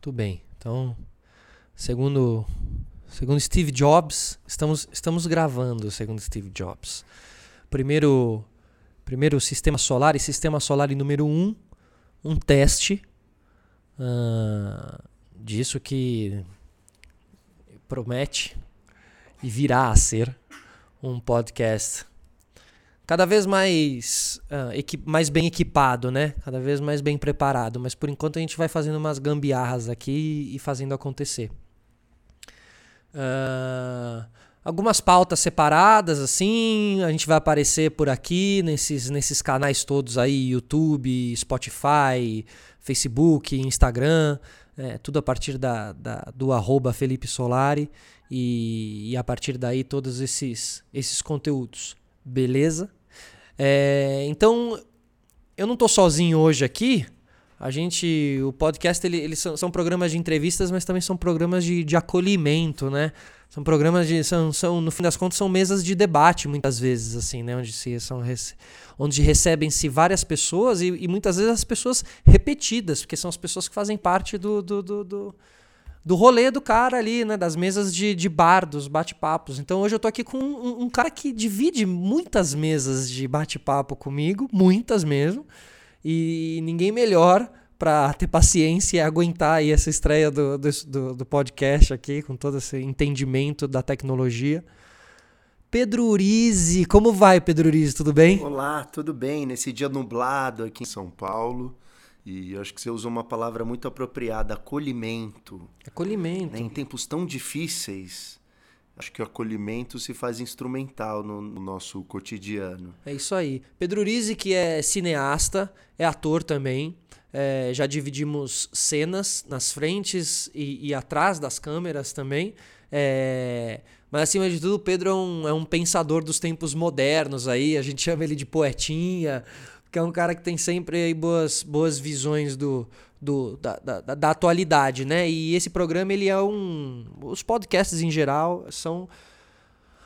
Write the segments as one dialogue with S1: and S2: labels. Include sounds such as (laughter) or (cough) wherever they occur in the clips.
S1: Tudo bem. Então, segundo segundo Steve Jobs, estamos estamos gravando segundo Steve Jobs. Primeiro primeiro sistema solar e sistema solar número um, um teste uh, disso que promete e virá a ser um podcast cada vez mais, uh, mais bem equipado, né? Cada vez mais bem preparado. Mas por enquanto a gente vai fazendo umas gambiarras aqui e fazendo acontecer. Uh, algumas pautas separadas, assim, a gente vai aparecer por aqui nesses, nesses canais todos aí, YouTube, Spotify, Facebook, Instagram, é, tudo a partir da, da, do arroba Felipe Solari e, e a partir daí todos esses, esses conteúdos. Beleza? É, então, eu não estou sozinho hoje aqui. A gente, o podcast, ele, eles são, são, programas de entrevistas, mas também são programas de, de acolhimento, né? São programas de, são, são, no fim das contas, são mesas de debate, muitas vezes, assim, né? Onde, se, são, onde recebem-se várias pessoas e, e, muitas vezes as pessoas repetidas, porque são as pessoas que fazem parte do, do, do, do do rolê do cara ali, né? Das mesas de, de bar, dos bate-papos. Então hoje eu tô aqui com um, um cara que divide muitas mesas de bate-papo comigo, muitas mesmo. E ninguém melhor para ter paciência e aguentar aí essa estreia do, do, do, podcast aqui, com todo esse entendimento da tecnologia. Pedro Urize, como vai, Pedro Urize? Tudo bem?
S2: Olá, tudo bem? Nesse dia nublado aqui em São Paulo. E eu acho que você usou uma palavra muito apropriada, acolhimento.
S1: Acolhimento.
S2: Né? Em tempos tão difíceis, acho que o acolhimento se faz instrumental no, no nosso cotidiano.
S1: É isso aí. Pedro Rizzi, que é cineasta, é ator também. É, já dividimos cenas nas frentes e, e atrás das câmeras também. É, mas acima de tudo, o Pedro é um, é um pensador dos tempos modernos aí. A gente chama ele de poetinha que é um cara que tem sempre aí boas, boas visões do, do, da, da, da, atualidade, né? E esse programa, ele é um... Os podcasts, em geral, são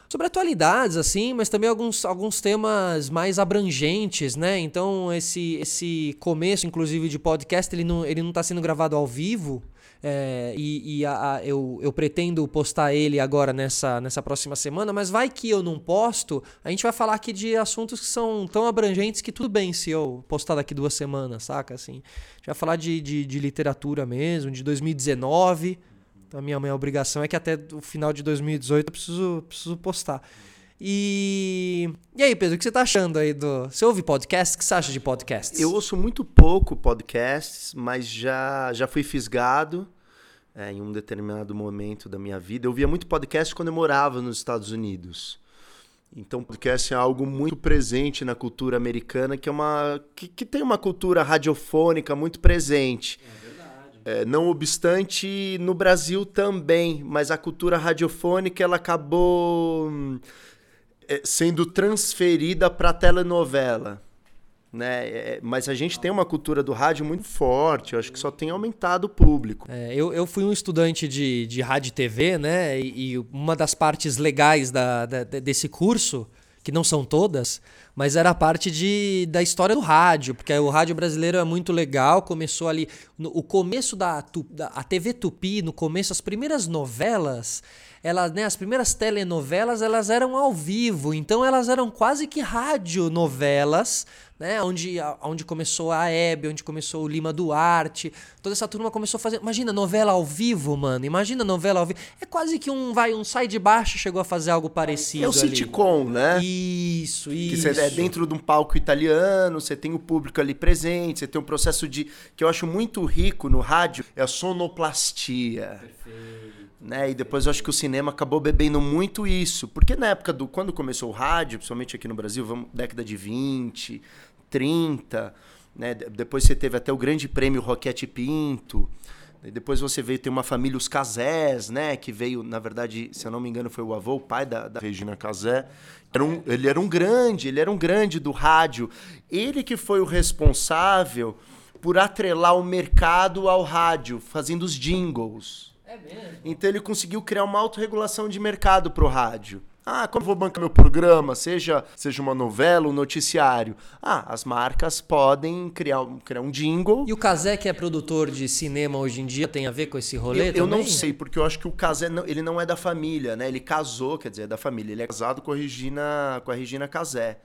S1: sobre atualidades, assim, mas também alguns, alguns temas mais abrangentes, né? Então, esse, esse começo, inclusive, de podcast, ele não, ele não tá sendo gravado ao vivo, é, e, e a, a, eu, eu pretendo postar ele agora nessa, nessa próxima semana, mas vai que eu não posto, a gente vai falar aqui de assuntos que são tão abrangentes que tudo bem se eu postar daqui duas semanas, saca? Assim, a gente vai falar de, de, de literatura mesmo, de 2019. Então a minha, minha obrigação é que até o final de 2018 eu preciso, preciso postar. E. E aí, Pedro, o que você tá achando aí do. Você ouve podcast? O que você acha de podcasts?
S2: Eu ouço muito pouco podcasts, mas já, já fui fisgado é, em um determinado momento da minha vida. Eu via muito podcast quando eu morava nos Estados Unidos. Então, podcast é algo muito presente na cultura americana, que é uma que, que tem uma cultura radiofônica muito presente. É verdade. É, não obstante, no Brasil também, mas a cultura radiofônica ela acabou hum, é, sendo transferida para a telenovela né? É, mas a gente tem uma cultura do rádio muito forte, eu acho que só tem aumentado o público.
S1: É, eu, eu fui um estudante de, de rádio e TV, né? E, e uma das partes legais da, da, desse curso, que não são todas, mas era a parte de, da história do rádio, porque o rádio brasileiro é muito legal, começou ali, no, o começo da, da a TV Tupi, no começo, as primeiras novelas elas, né, as primeiras telenovelas, elas eram ao vivo, então elas eram quase que radionovelas, né, onde, onde começou a Hebe, onde começou o Lima Duarte, toda essa turma começou a fazer, imagina novela ao vivo, mano, imagina novela ao vivo, é quase que um, vai, um sai de baixo chegou a fazer algo parecido
S2: É o sitcom, né?
S1: Isso, isso.
S2: Que é dentro de um palco italiano, você tem o público ali presente, você tem um processo de, que eu acho muito rico no rádio, é a sonoplastia. Perfeito né? E depois eu acho que o cinema acabou bebendo muito isso. Porque na época do. Quando começou o rádio, principalmente aqui no Brasil, vamos, década de 20, 30, né? Depois você teve até o grande prêmio Roquete Pinto. Depois você veio ter uma família, os Casés, né? Que veio, na verdade, se eu não me engano, foi o avô, o pai da, da Regina Casé. Era um, ele era um grande, ele era um grande do rádio. Ele que foi o responsável por atrelar o mercado ao rádio, fazendo os jingles.
S1: É mesmo?
S2: Então ele conseguiu criar uma autorregulação de mercado pro rádio. Ah, como eu vou bancar meu programa, seja, seja uma novela, um noticiário? Ah, as marcas podem criar, um- criar um jingle.
S1: E o Kazé, que é produtor de cinema hoje em dia, tem a ver com esse rolê
S2: Eu, eu
S1: também?
S2: não sei, porque eu acho que o Casé, não- ele não é da família, né? Ele casou, quer dizer, é da família. Ele é casado com a Regina, com a Regina Casé.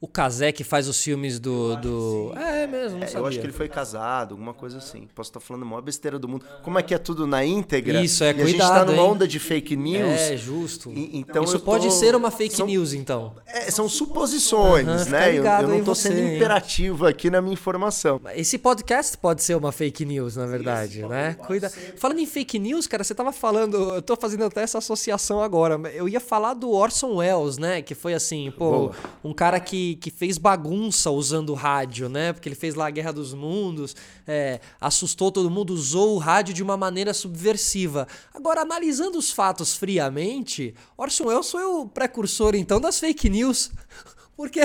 S1: O Kazé que faz os filmes do. do... É mesmo, não
S2: É,
S1: sabia.
S2: eu acho que ele foi casado, alguma coisa assim. Posso estar falando a maior besteira do mundo. Como é que é tudo na íntegra?
S1: Isso, é,
S2: e a gente
S1: cuidado,
S2: tá numa
S1: hein?
S2: onda de fake news.
S1: É, justo.
S2: E- então
S1: Isso
S2: eu
S1: pode
S2: tô-
S1: ser uma fake
S2: são-
S1: news, então.
S2: É, são suposições, né? Eu,
S1: ligado
S2: eu
S1: aí
S2: não tô
S1: você,
S2: sendo imperativo aqui na minha informação.
S1: Esse podcast pode ser uma fake news, na verdade, né? Cuida. Falando em fake news, cara, você tava falando, eu tô fazendo até essa associação agora. Eu ia falar do Orson Welles, né? Que foi assim, pô,
S2: Boa.
S1: um cara que, que fez bagunça usando o rádio, né? Porque ele fez lá a Guerra dos Mundos, é, assustou todo mundo, usou o rádio de uma maneira subversiva. Agora, analisando os fatos friamente, Orson Welles foi o precursor, então, das fake news. (laughs) Porque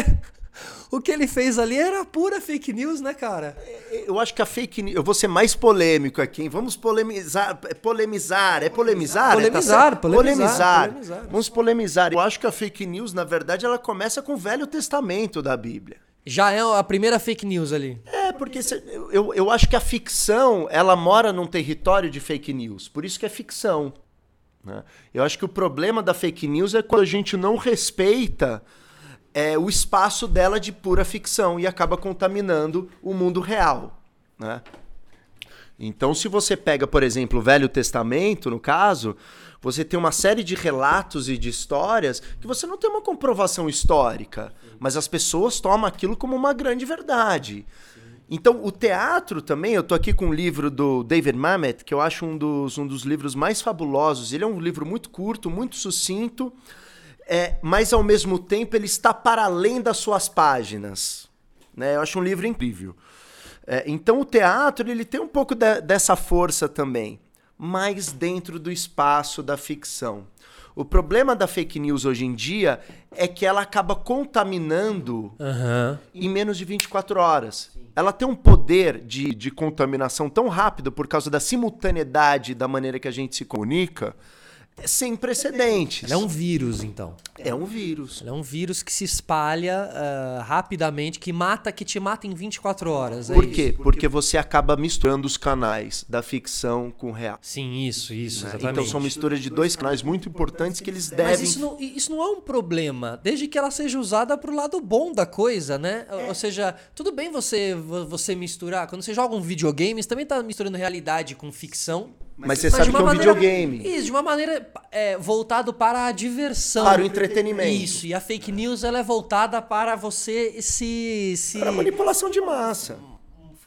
S1: o que ele fez ali era pura fake news, né, cara?
S2: Eu acho que a fake news. Eu vou ser mais polêmico aqui, hein? Vamos polemizar. é Polemizar. É polemizar? É,
S1: Polemizar,
S2: certo?
S1: polemizar, polemizar.
S2: Vamos polemizar. Eu acho que a fake news, na verdade, ela começa com o Velho Testamento da Bíblia.
S1: Já é a primeira fake news ali.
S2: É, porque eu, eu acho que a ficção, ela mora num território de fake news. Por isso que é ficção. né? Eu acho que o problema da fake news é quando a gente não respeita é, o espaço dela de pura ficção e acaba contaminando o mundo real. Né? Então, se você pega, por exemplo, o Velho Testamento, no caso, você tem uma série de relatos e de histórias que você não tem uma comprovação histórica, mas as pessoas tomam aquilo como uma grande verdade. Então, o teatro também, eu tô aqui com um livro do David Mamet, que eu acho um dos, um dos livros mais fabulosos. Ele é um livro muito curto, muito sucinto, é, mas ao mesmo tempo ele está para além das suas páginas. Né? Eu acho um livro incrível. É, então o teatro ele tem um pouco de- dessa força também, mas dentro do espaço da ficção. O problema da fake news hoje em dia é que ela acaba contaminando
S1: Aham.
S2: em menos de 24 horas. Ela tem um poder de, de contaminação tão rápido por causa da simultaneidade da maneira que a gente se comunica, sem precedentes.
S1: Ela é um vírus, então.
S2: É um vírus.
S1: Ela é um vírus que se espalha ah, rapidamente, que mata, que te mata em 24 horas. é
S2: Por
S1: isso?
S2: quê? Porque você acaba misturando os canais da ficção com o real.
S1: Sim, isso, isso, exatamente.
S2: Então são misturas de dois canais muito importantes que eles
S1: Mas
S2: devem.
S1: isso não, isso não é um problema, desde que ela seja usada pro lado bom da coisa, né? Ou- Ou seja, tudo bem você, vo- você misturar. Quando você joga um videogame, você também tá misturando realidade com ficção.
S2: Mas você sabe
S1: de
S2: que é um
S1: maneira-
S2: videogame.
S1: Isso, de uma maneira é, voltado para a diversão.
S2: Para o entretenimento.
S1: Isso, e a fake news ela é voltada para você se. se...
S2: Para manipulação de massa.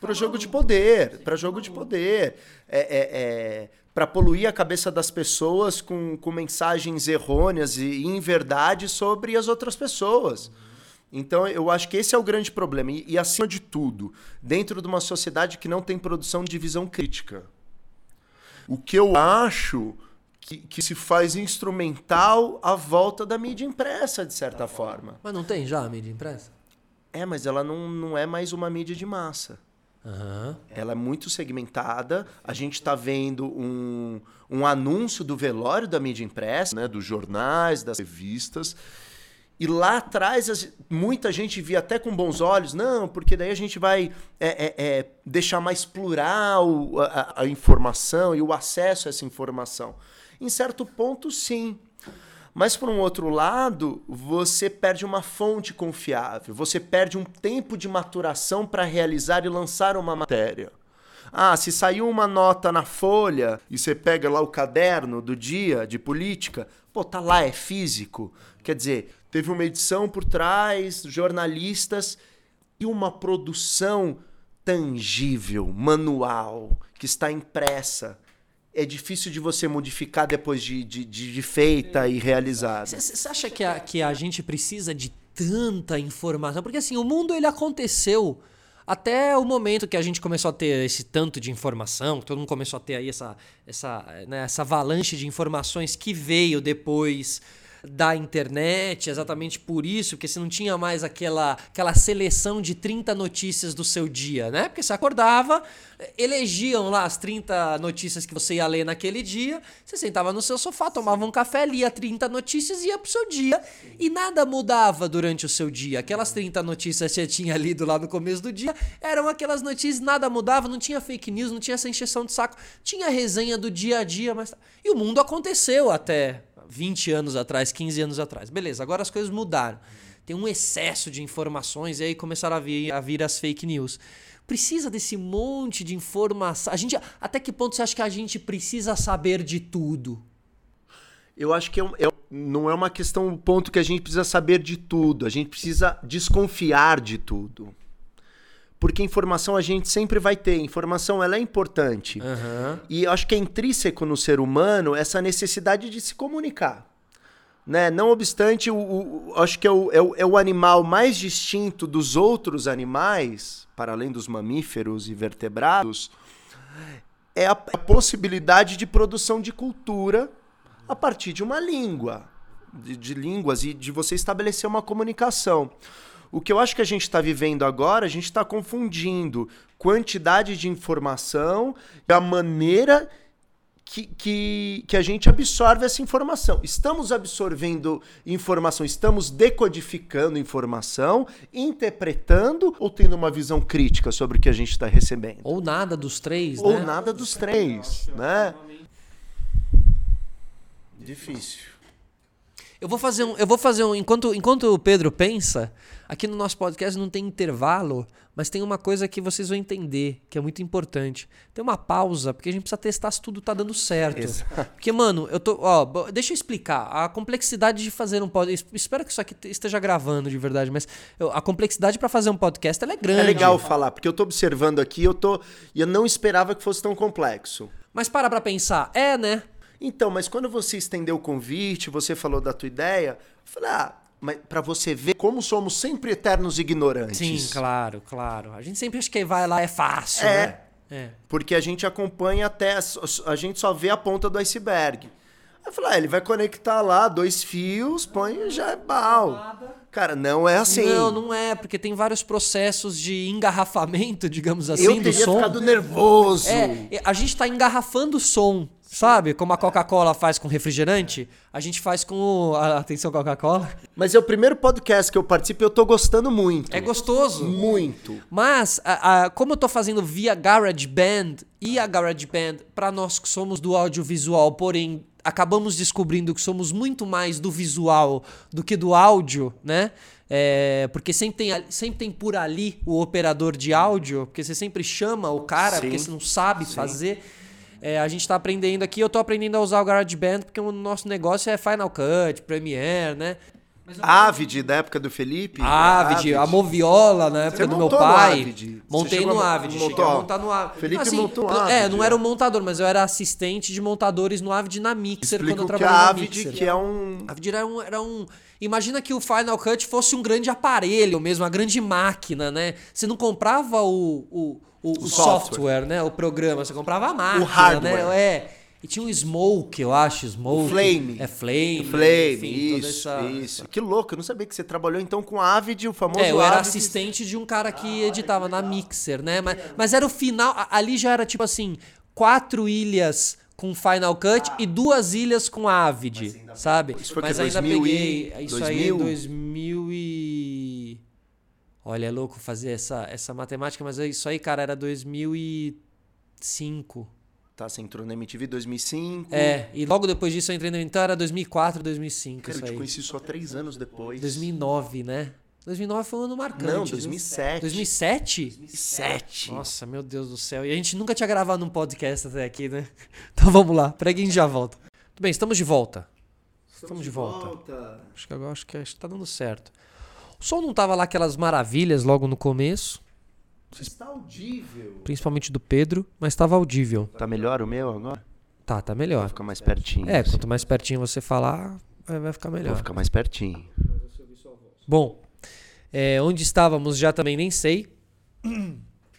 S2: Para jogo de poder. Para jogo de poder. É, é, é, para poluir a cabeça das pessoas com, com mensagens errôneas e inverdades sobre as outras pessoas. Então, eu acho que esse é o grande problema. E, e, acima de tudo, dentro de uma sociedade que não tem produção de visão crítica. O que eu acho que, que se faz instrumental à volta da mídia impressa, de certa forma.
S1: Mas não tem já a mídia impressa?
S2: É, mas ela não, não é mais uma mídia de massa.
S1: Aham.
S2: Ela é muito segmentada. A gente está vendo um, um anúncio do velório da mídia impressa, né, dos jornais, das revistas. E lá atrás, muita gente via até com bons olhos, não, porque daí a gente vai é, é, é, deixar mais plural a, a- a informação e o acesso a essa informação. Em certo ponto, sim. Mas, por um outro lado, você perde uma fonte confiável, você perde um tempo de maturação para realizar e lançar uma matéria. Ah, se saiu uma nota na folha e você pega lá o caderno do dia de política, pô, tá lá, é físico. Quer dizer, teve uma edição por trás, jornalistas e uma produção tangível, manual, que está impressa. É difícil de você modificar depois de, de, de, feita e realizada.
S1: Você acha que a, que a gente precisa de tanta informação? Porque assim, o mundo ele aconteceu até o momento que a gente começou a ter esse tanto de informação, todo mundo começou a ter aí essa, essa, né, essa avalanche de informações que veio depois da internet, exatamente por isso, porque você não tinha mais aquela, aquela seleção de 30 notícias do seu dia, né? Porque você acordava, elegiam lá as 30 notícias que você ia ler naquele dia, você sentava no seu sofá, tomava um café, lia 30 notícias e ia pro seu dia. E nada mudava durante o seu dia. Aquelas 30 notícias que você tinha lido lá no começo do dia eram aquelas notícias, nada mudava, não tinha fake news, não tinha essa encheção de saco, tinha resenha do dia a dia, mas. E o mundo aconteceu até 20 anos atrás, 15 anos atrás. Beleza, agora as coisas mudaram. Tem um excesso de informações e aí começaram a vir, a vir as fake news precisa desse monte de informação. A gente, até que ponto você acha que a gente precisa saber de tudo?
S2: Eu acho que é, é, não é uma questão, um ponto que a gente precisa saber de tudo. A gente precisa desconfiar de tudo. Porque informação a gente sempre vai ter. Informação ela é importante.
S1: Uhum.
S2: E acho que é intrínseco no ser humano essa necessidade de se comunicar. Né? Não obstante, o, o acho que é o, é o, é o animal mais distinto dos outros animais, para além dos mamíferos e vertebrados, é a, a possibilidade de produção de cultura a partir de uma língua, de, de línguas e de você estabelecer uma comunicação. O que eu acho que a gente está vivendo agora, a gente está confundindo quantidade de informação e a maneira que, que, que, a gente absorve essa informação. Estamos absorvendo informação, estamos decodificando informação, interpretando ou tendo uma visão crítica sobre o que a gente está recebendo?
S1: Ou nada dos três,
S2: ou
S1: né?
S2: Ou nada dos três, né? Difícil.
S1: Eu vou fazer um. Eu vou fazer um. Enquanto, enquanto o Pedro pensa, aqui no nosso podcast não tem intervalo, mas tem uma coisa que vocês vão entender, que é muito importante. Tem uma pausa, porque a gente precisa testar se tudo tá dando certo. Exato. (laughs) Porque, mano, eu tô. Ó, deixa eu explicar. A complexidade de fazer um podcast. Espero que isso aqui esteja gravando de verdade, mas eu, a complexidade para fazer um podcast é grande. É
S2: legal falar, porque eu tô observando aqui, eu tô. E eu não esperava que fosse tão complexo.
S1: Mas para pra pensar, é, né?
S2: Então, mas quando você estendeu o convite, você falou da tua ideia, eu falei, ah, mas para você ver como somos sempre eternos ignorantes.
S1: Sim, claro, claro. A gente sempre acha que vai lá é fácil,
S2: é,
S1: né? É.
S2: Porque a gente acompanha até. A gente só vê a ponta do iceberg. Aí eu falei, ah, ele vai conectar lá dois fios, põe e já é bal. Cara, não é assim.
S1: Não, não é, porque tem vários processos de engarrafamento, (laughs) digamos assim, eu
S2: do
S1: som.
S2: ficado nervoso.
S1: É, a gente está engarrafando o som. Sabe? Como a Coca-Cola faz com refrigerante, a gente faz com o. Atenção, Coca-Cola.
S2: Mas é o primeiro podcast que eu participo e eu tô gostando muito.
S1: É gostoso.
S2: Muito.
S1: Mas, a, a, como eu tô fazendo via GarageBand e a GarageBand, para nós que somos do audiovisual, porém acabamos descobrindo que somos muito mais do visual do que do áudio, né? É, porque sempre tem, sempre tem por ali o operador de áudio, porque você sempre chama o cara, Sim. porque você não sabe Sim. fazer. É, a gente está aprendendo aqui, eu estou aprendendo a usar o GarageBand porque o nosso negócio é Final Cut, Premiere, né?
S2: Avid, da época do Felipe?
S1: Avid, a Moviola, na época Você do meu pai. No Montei no Avid,
S2: montou, cheguei a
S1: montar no Avid.
S2: Felipe assim, montou no Avid.
S1: É, não era o montador, mas eu era assistente de montadores no Avid na Mixer
S2: Explica
S1: quando eu
S2: trabalhava
S1: na
S2: Avid,
S1: Mixer.
S2: que é um...
S1: Avid era um, era um... Imagina que o Final Cut fosse um grande aparelho mesmo, uma grande máquina, né? Você não comprava o, o, o, o software. software. né? O programa, você comprava a máquina,
S2: o hardware.
S1: né? É. E tinha um Smoke, eu acho, Smoke.
S2: O Flame.
S1: É Flame.
S2: Flame, enfim, isso, essa, isso. Essa... Que louco, eu não sabia que você trabalhou então com a Avid, o famoso
S1: É, eu era
S2: Avid.
S1: assistente de um cara que ah, editava na Mixer, né? Mas, mas era o final, ali já era tipo assim, quatro ilhas com Final Cut ah. e duas ilhas com Avid, sabe?
S2: Isso foi
S1: mas
S2: que
S1: ainda
S2: 2000
S1: peguei
S2: e...
S1: isso 2000? aí em 2000 e Olha, é louco fazer essa, essa matemática, mas isso aí, cara, era 2005.
S2: Tá, você entrou na MTV 2005.
S1: É, e logo depois disso eu entrei na Então era 2004, 2005.
S2: Cara, eu te
S1: aí.
S2: conheci só três anos depois.
S1: 2009, né? 2009 foi um ano marcante.
S2: Não, 2007.
S1: 2007?
S2: 2007.
S1: Nossa, meu Deus do céu. E a gente nunca tinha gravado um podcast até aqui, né? Então vamos lá, preguinho já volta. Tudo bem, estamos de volta.
S2: Estamos, estamos de volta. volta.
S1: Acho que agora acho que está dando certo. O som não tava lá aquelas maravilhas logo no começo.
S2: Está audível.
S1: Principalmente do Pedro, mas estava audível.
S2: Tá melhor o meu agora?
S1: Tá, tá melhor.
S2: Vou ficar mais pertinho.
S1: É, assim. quanto mais pertinho você falar, vai ficar melhor.
S2: Vou ficar mais pertinho.
S1: Bom, é, onde estávamos já também nem sei.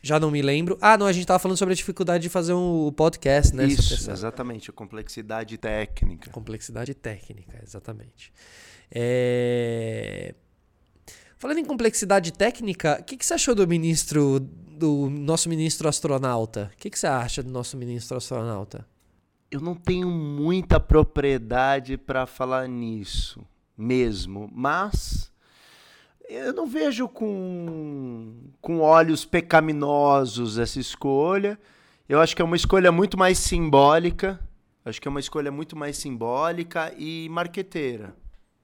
S1: Já não me lembro. Ah, não, a gente tava falando sobre a dificuldade de fazer um podcast, né?
S2: Isso, exatamente, a complexidade técnica.
S1: Complexidade técnica, exatamente. É... Falando em complexidade técnica, o que, que você achou do ministro, do nosso ministro astronauta? O que, que você acha do nosso ministro astronauta?
S2: Eu não tenho muita propriedade para falar nisso mesmo, mas eu não vejo com, com olhos pecaminosos essa escolha. Eu acho que é uma escolha muito mais simbólica. Acho que é uma escolha muito mais simbólica e marqueteira.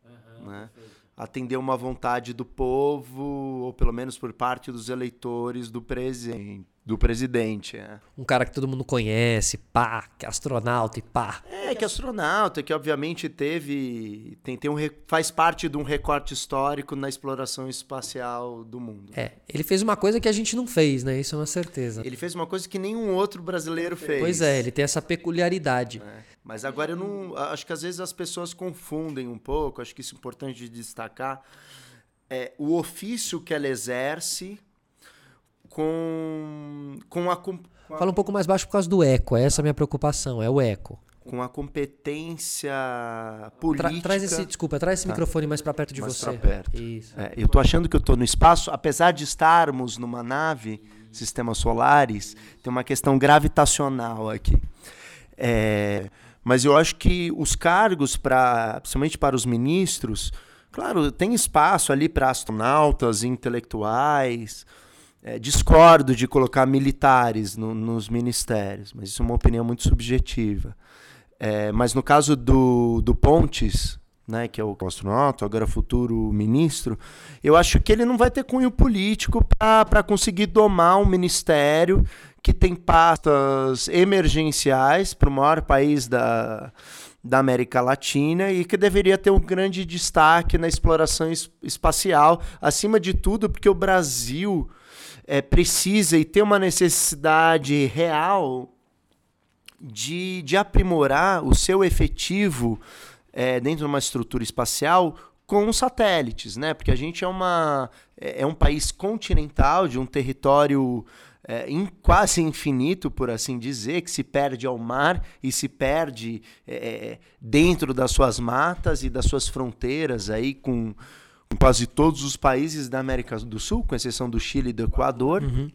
S2: Uhum, né? Atender uma vontade do povo, ou pelo menos por parte dos eleitores do presidente. Do presidente, é.
S1: Um cara que todo mundo conhece, pá, que é astronauta e pá.
S2: É, que é astronauta, que obviamente teve. Tem, tem um, faz parte de um recorte histórico na exploração espacial do mundo.
S1: É, ele fez uma coisa que a gente não fez, né? Isso é uma certeza.
S2: Ele fez uma coisa que nenhum outro brasileiro fez.
S1: Pois é, ele tem essa peculiaridade.
S2: É. Mas agora eu não. Acho que às vezes as pessoas confundem um pouco, acho que isso é importante de destacar. É, o ofício que ela exerce com, com a. Com
S1: a... Fala um pouco mais baixo por causa do eco, essa é a minha preocupação, é o eco.
S2: Com a competência política. Tra
S1: traz esse, desculpa, traz esse tá. microfone mais para perto de
S2: mais
S1: você.
S2: Mais perto. Isso. É, eu tô achando que eu tô no espaço, apesar de estarmos numa nave, sistemas solares, tem uma questão gravitacional aqui. É, mas eu acho que os cargos, pra, principalmente para os ministros, claro, tem espaço ali para astronautas, intelectuais. É, discordo de colocar militares no, nos ministérios, mas isso é uma opinião muito subjetiva. É, mas no caso do, do Pontes, né, que é o astronauta, agora futuro ministro, eu acho que ele não vai ter cunho político para conseguir domar um ministério que tem pastas emergenciais para o maior país da, da América Latina e que deveria ter um grande destaque na exploração espacial, acima de tudo, porque o Brasil é, precisa e tem uma necessidade real de, de aprimorar o seu efetivo é, dentro de uma estrutura espacial com satélites, né? Porque a gente é, uma, é, é um país continental, de um território é, in, quase infinito, por assim dizer, que se perde ao mar e se perde é, é dentro das suas matas e das suas fronteiras aí com quase todos os países da América do Sul, com exceção do Chile e do Equador. Uhum.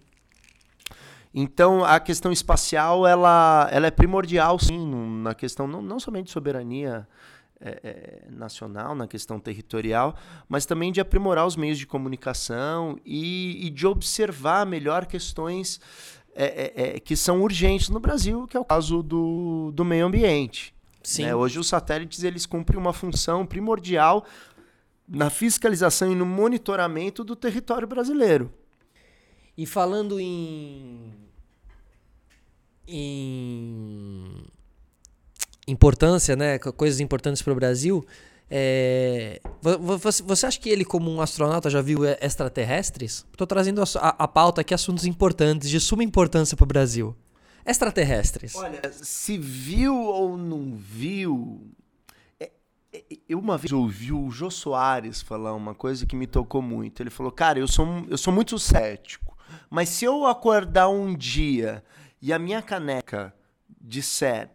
S2: Então, a questão espacial ela, ela é primordial, sim, na questão não, não somente de soberania é, é, nacional, na questão territorial, mas também de aprimorar os meios de comunicação e, e de observar melhor questões é, é, é que são urgentes no Brasil, que é o caso do, do meio ambiente. Sim. Né? Hoje os satélites eles cumprem uma função primordial na fiscalização e no monitoramento do território brasileiro.
S1: E falando em, em importância, né, coisas importantes para o Brasil, é, você, acha que ele, como um astronauta, já viu extraterrestres? Estou trazendo a, a, pauta aqui assuntos importantes, de suma importância para o Brasil. Extraterrestres.
S2: Olha, se viu ou não viu, eu uma vez ouvi o Jô Soares falar uma coisa que me tocou muito. Ele falou: Cara, eu sou, eu sou muito cético, mas se eu acordar um dia e a minha caneca disser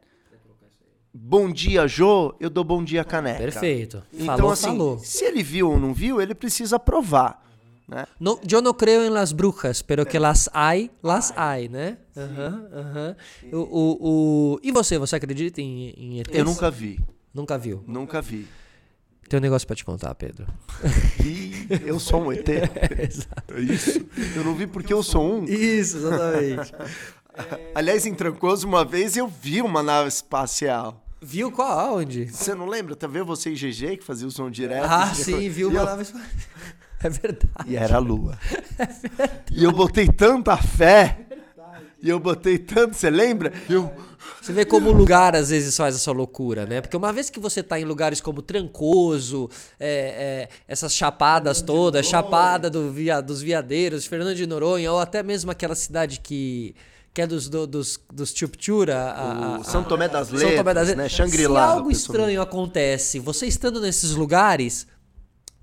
S2: bom dia, Jô, eu dou bom dia, caneca.
S1: Perfeito.
S2: Então, falou, assim, falou. se ele viu ou não viu, ele precisa provar. Né?
S1: No, eu não creio em las brujas, pero que las hay, las hay, né? Uhum, uhum. O, o, o, e você, você acredita em, em ETs?
S2: Eu nunca vi.
S1: Nunca viu?
S2: Nunca vi.
S1: Tem um negócio pra te contar, Pedro.
S2: E eu sou um ET. (laughs) É, exato. Isso. Eu não vi porque eu sou um.
S1: Isso, exatamente. (laughs)
S2: Aliás, em Trancoso, uma vez eu vi uma nave espacial.
S1: Viu qual? Onde?
S2: Você não lembra? Talvez você e GG que fazia o som direto.
S1: Ah, sim, viu uma nave espacial. (laughs) É verdade.
S2: E era a lua. É verdade. E eu botei tanta fé. E eu botei tanto, você lembra? Eu
S1: você vê como o lugar às vezes faz essa loucura, né? Porque uma vez que você tá em lugares como Trancoso, é, é, essas chapadas todas, Chapada do via, dos Viadeiros, Fernando de Noronha, ou até mesmo aquela cidade que que é dos, do, dos, dos Chupchura.
S2: São Tomé das Letras, São Tomé das Letras. né? Shangri-La.
S1: Se algo estranho acontece, você estando nesses lugares,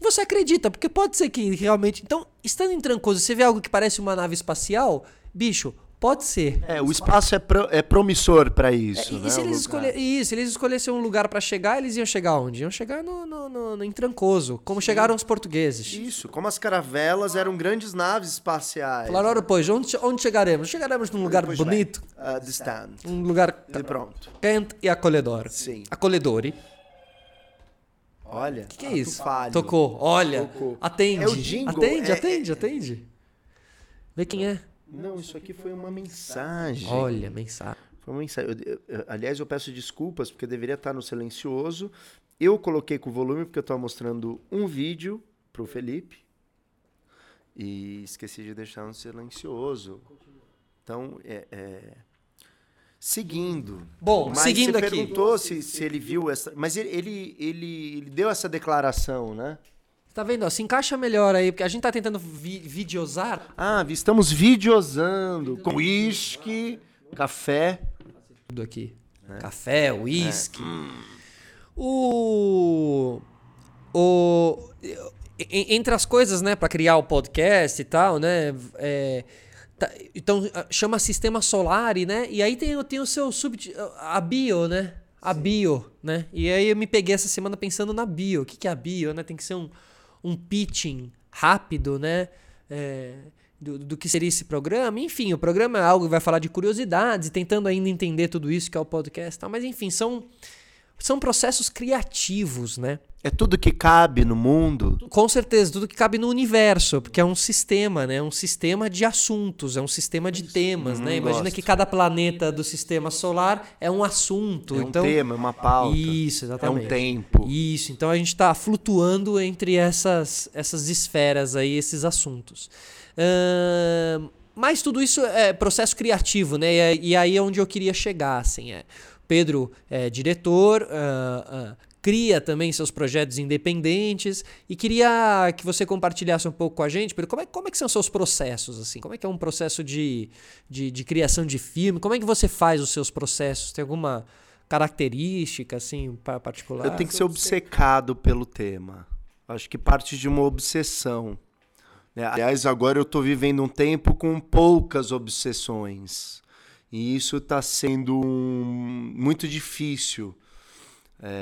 S1: você acredita, porque pode ser que realmente... Então, estando em Trancoso, você vê algo que parece uma nave espacial, bicho, pode ser.
S2: É, o espaço é, pro, é promissor para isso.
S1: É, e
S2: né,
S1: se eles, escolher, isso, eles escolhessem um lugar pra chegar, eles iam chegar onde? Iam chegar no, no, no- no- em Trancoso, como chegaram os portugueses.
S2: Isso, como as caravelas eram grandes naves espaciais.
S1: Falaram, ora, pois, onde, onde chegaremos? Chegaremos num lugar bonito,
S2: uh, the stand.
S1: um lugar
S2: E pronto.
S1: quente e acolhedor.
S2: Sim.
S1: Acolhedore.
S2: Olha.
S1: O que é isso?
S2: falho.
S1: Tocou. Olha,
S2: Tocou.
S1: atende.
S2: É o jingle,
S1: Atende,
S2: é-
S1: atende, atende. Vê quem é.
S2: Não, isso aqui foi uma mensagem.
S1: Olha, mensagem.
S2: Foi uma mensagem. Eu- eu- aliás, eu peço desculpas porque deveria estar no silencioso. Eu coloquei com volume porque eu estava mostrando um vídeo pro Felipe e esqueci de deixar no silencioso. Então, é, é, seguindo.
S1: Bom,
S2: Mas
S1: seguindo
S2: você
S1: aqui.
S2: perguntou se, se ele viu essa. Mas ele, ele, ele, ele deu essa declaração, né?
S1: Tá vendo? ó, se encaixa melhor aí, porque a gente tá tentando vi videosar.
S2: Ah, estamos videosando com uísque, café.
S1: tudo aqui.
S2: É.
S1: Café, uísque. O. O. e- Entre as coisas, né, pra criar o podcast e tal, né? é, tá- então, ah, chama Sistema Solar, né? E aí tem, tem o seu sub. A bio, né? A bio, né? E aí eu me peguei essa semana pensando na bio. O que, que é a bio, né? Tem que ser um, um pitching rápido, né? É, do, do que seria esse programa. Enfim, o programa é algo que vai falar de curiosidades, tentando ainda entender tudo isso que é o podcast tal. Mas enfim, são, são processos criativos, né?
S2: É tudo que cabe no mundo.
S1: Com certeza, tudo que cabe no universo, porque é um sistema, né? É um sistema de assuntos, é um sistema de temas, né? Imagina
S2: gosto.
S1: que cada planeta do sistema solar é um assunto.
S2: É um
S1: então,
S2: tema, é uma pauta.
S1: Isso,
S2: É
S1: exatamente.
S2: um tempo.
S1: Isso, então a gente está flutuando entre essas, essas esferas aí, esses assuntos. Mas tudo isso é processo criativo, né? E, é- e aí é onde eu queria chegar, assim, é. Pedro é diretor, ah, ah, cria também seus projetos independentes e queria que você compartilhasse um pouco com a gente, Pedro, como é, como é que são os seus processos, assim? Como é que é um processo de, de, de criação de filme? Como é que você faz os seus processos? Tem alguma característica, assim, pa- particular?
S2: Eu tenho que ser obcecado pelo tema. Acho que parte de uma obsessão. né? Aliás, agora eu estou vivendo um tempo com poucas obsessões. E isso está sendo um- muito difícil.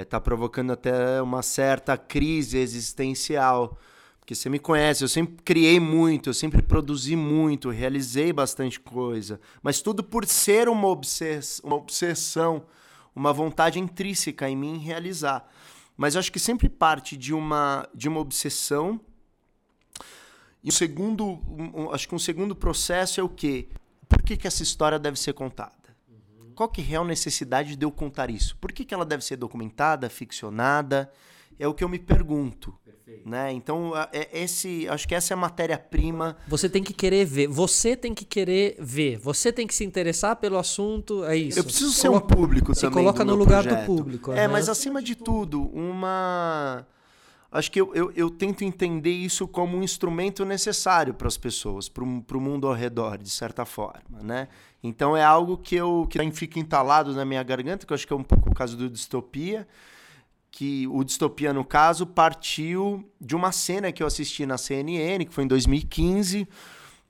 S2: Está provocando até uma certa crise existencial. Porque você me conhece, eu sempre criei muito, eu sempre produzi muito, realizei bastante coisa. Mas tudo por ser uma, obsess uma obsessão, uma vontade intrínseca em mim realizar. Mas eu acho que sempre parte de uma, de uma obsessão. E o segundo, um- um- acho que um segundo processo é o quê? Por que, que essa história deve ser contada? Qual que é a real necessidade de eu contar isso? Por que, que ela deve ser documentada, ficcionada? É o que eu me pergunto. Né? Então, é esse, acho que essa é a matéria-prima.
S1: Você tem que querer ver, você tem que querer ver, você tem que se interessar pelo assunto, é isso.
S2: Eu preciso ser um público
S1: se
S2: também.
S1: coloca
S2: do
S1: no
S2: meu
S1: lugar do
S2: projeto.
S1: público,
S2: É,
S1: aham.
S2: mas acima de tudo, uma. Acho que eu, eu, eu tento entender isso como um instrumento necessário para as pessoas, para o mundo ao redor, de certa forma, né? Então é algo que eu que fica entalado na minha garganta, que eu acho que é um pouco o caso do Distopia, que o Distopia, no caso, partiu de uma cena que eu assisti na CNN, que foi em 2015.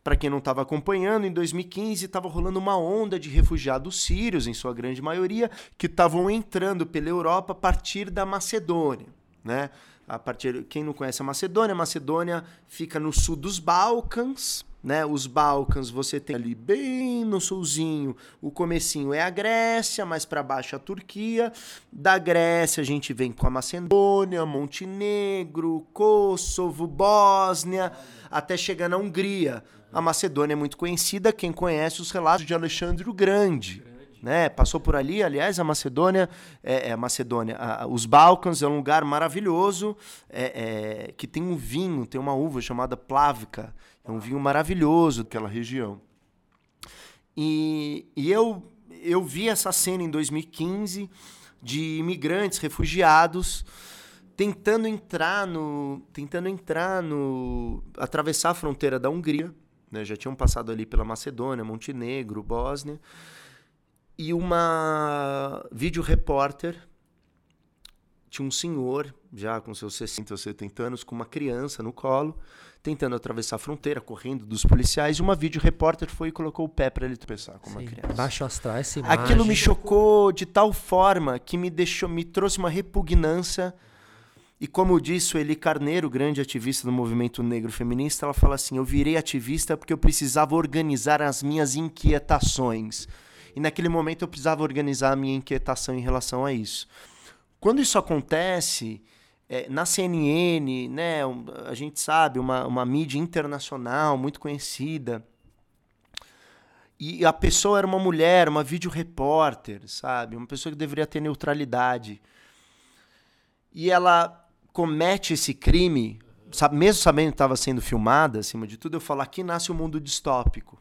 S2: Para quem não estava acompanhando, em 2015 estava rolando uma onda de refugiados sírios, em sua grande maioria, que estavam entrando pela Europa a partir da Macedônia, né? A partir, quem não conhece a Macedônia, a Macedônia fica no sul dos Balcãs, né? Os Balcãs você tem ali bem no sulzinho, o comecinho é a Grécia, mais para baixo a Turquia. Da Grécia a gente vem com a Macedônia, Montenegro, Kosovo, Bósnia, até chegar na Hungria. A Macedônia é muito conhecida, quem conhece os relatos de Alexandre o Grande. Né? Passou por ali, aliás, a Macedônia, é, é a Macedônia, a- os Balcãs é um lugar maravilhoso é, é, que tem um vinho, tem uma uva chamada Plavka, é um vinho maravilhoso daquela região. E, e eu, eu vi essa cena em 2015 de imigrantes, refugiados, tentando entrar no. tentando entrar no. atravessar a fronteira da Hungria. Né? Já tinham passado ali pela Macedônia, Montenegro, Bósnia. E uma vídeo repórter tinha um senhor, já com seus 60 ou 70 anos, com uma criança no colo, tentando atravessar a fronteira, correndo dos policiais, e uma vídeo repórter foi e colocou o pé para ele tropeçar com uma
S1: Sim,
S2: criança.
S1: Baixo astral, essa imagem.
S2: Aquilo me chocou de tal forma que me deixou, me trouxe uma repugnância. E como disse o Eli Carneiro, grande ativista do movimento negro feminista, ela fala assim: "Eu virei ativista porque eu precisava organizar as minhas inquietações". E naquele momento eu precisava organizar a minha inquietação em relação a isso. Quando isso acontece, é, na CNN, né, a gente sabe, uma, uma mídia internacional muito conhecida, e a pessoa era uma mulher, uma vídeo repórter, sabe? Uma pessoa que deveria ter neutralidade. E ela comete esse crime, sabe, mesmo sabendo que estava sendo filmada, acima de tudo, eu falo: aqui nasce o um mundo distópico.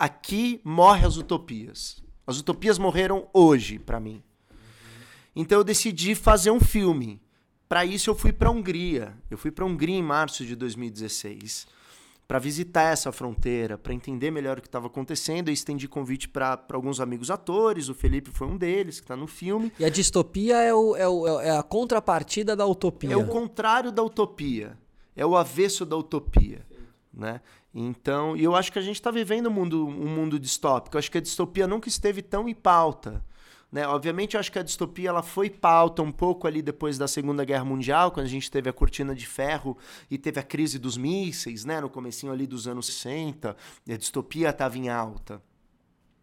S2: Aqui morre as utopias. As utopias morreram hoje, para mim. Então eu decidi fazer um filme. Para isso eu fui para a Hungria. Eu fui para a Hungria em março de 2016 para visitar essa fronteira, para entender melhor o que estava acontecendo. Eu estendi convite para alguns amigos atores, o Felipe foi um deles, que está no filme.
S1: E a distopia é, o, é, o, é, a contrapartida da utopia.
S2: É o contrário da utopia, é o avesso da utopia. Né? Então, e eu acho que a gente está vivendo um mundo, um mundo distópico. Eu acho que a distopia nunca esteve tão em pauta. Né? Obviamente, eu acho que a distopia ela foi pauta um pouco ali depois da Segunda Guerra Mundial, quando a gente teve a cortina de ferro e teve a crise dos mísseis, né? no comecinho ali dos anos 60, a distopia estava em alta.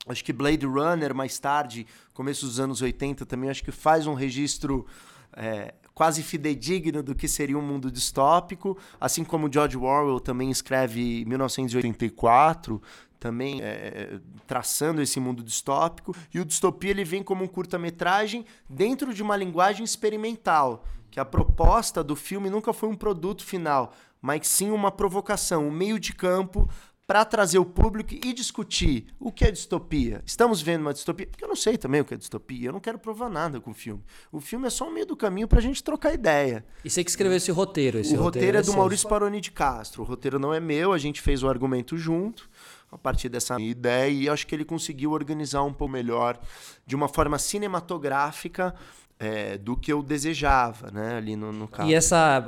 S2: Acho que Blade Runner, mais tarde, começo dos anos 80, também acho que faz um registro é, quase fidedigno do que seria um mundo distópico, assim como George Orwell também escreve 1984, também é, traçando esse mundo distópico. E o Distopia ele vem como um curta-metragem dentro de uma linguagem experimental, que a proposta do filme nunca foi um produto final, mas sim uma provocação, um meio de campo para trazer o público e discutir o que é distopia. Estamos vendo uma distopia? Porque eu não sei também o que é distopia. Eu não quero provar nada com o filme. O filme é só um meio do caminho para a gente trocar ideia.
S1: E você que escreveu esse roteiro? Esse
S2: o roteiro,
S1: roteiro
S2: é do Maurício Paroni de Castro. O roteiro não é meu, a gente fez o argumento junto a partir dessa ideia e acho que ele conseguiu organizar um pouco melhor, de uma forma cinematográfica, é, do que eu desejava, né, ali no, no caso.
S1: E essa,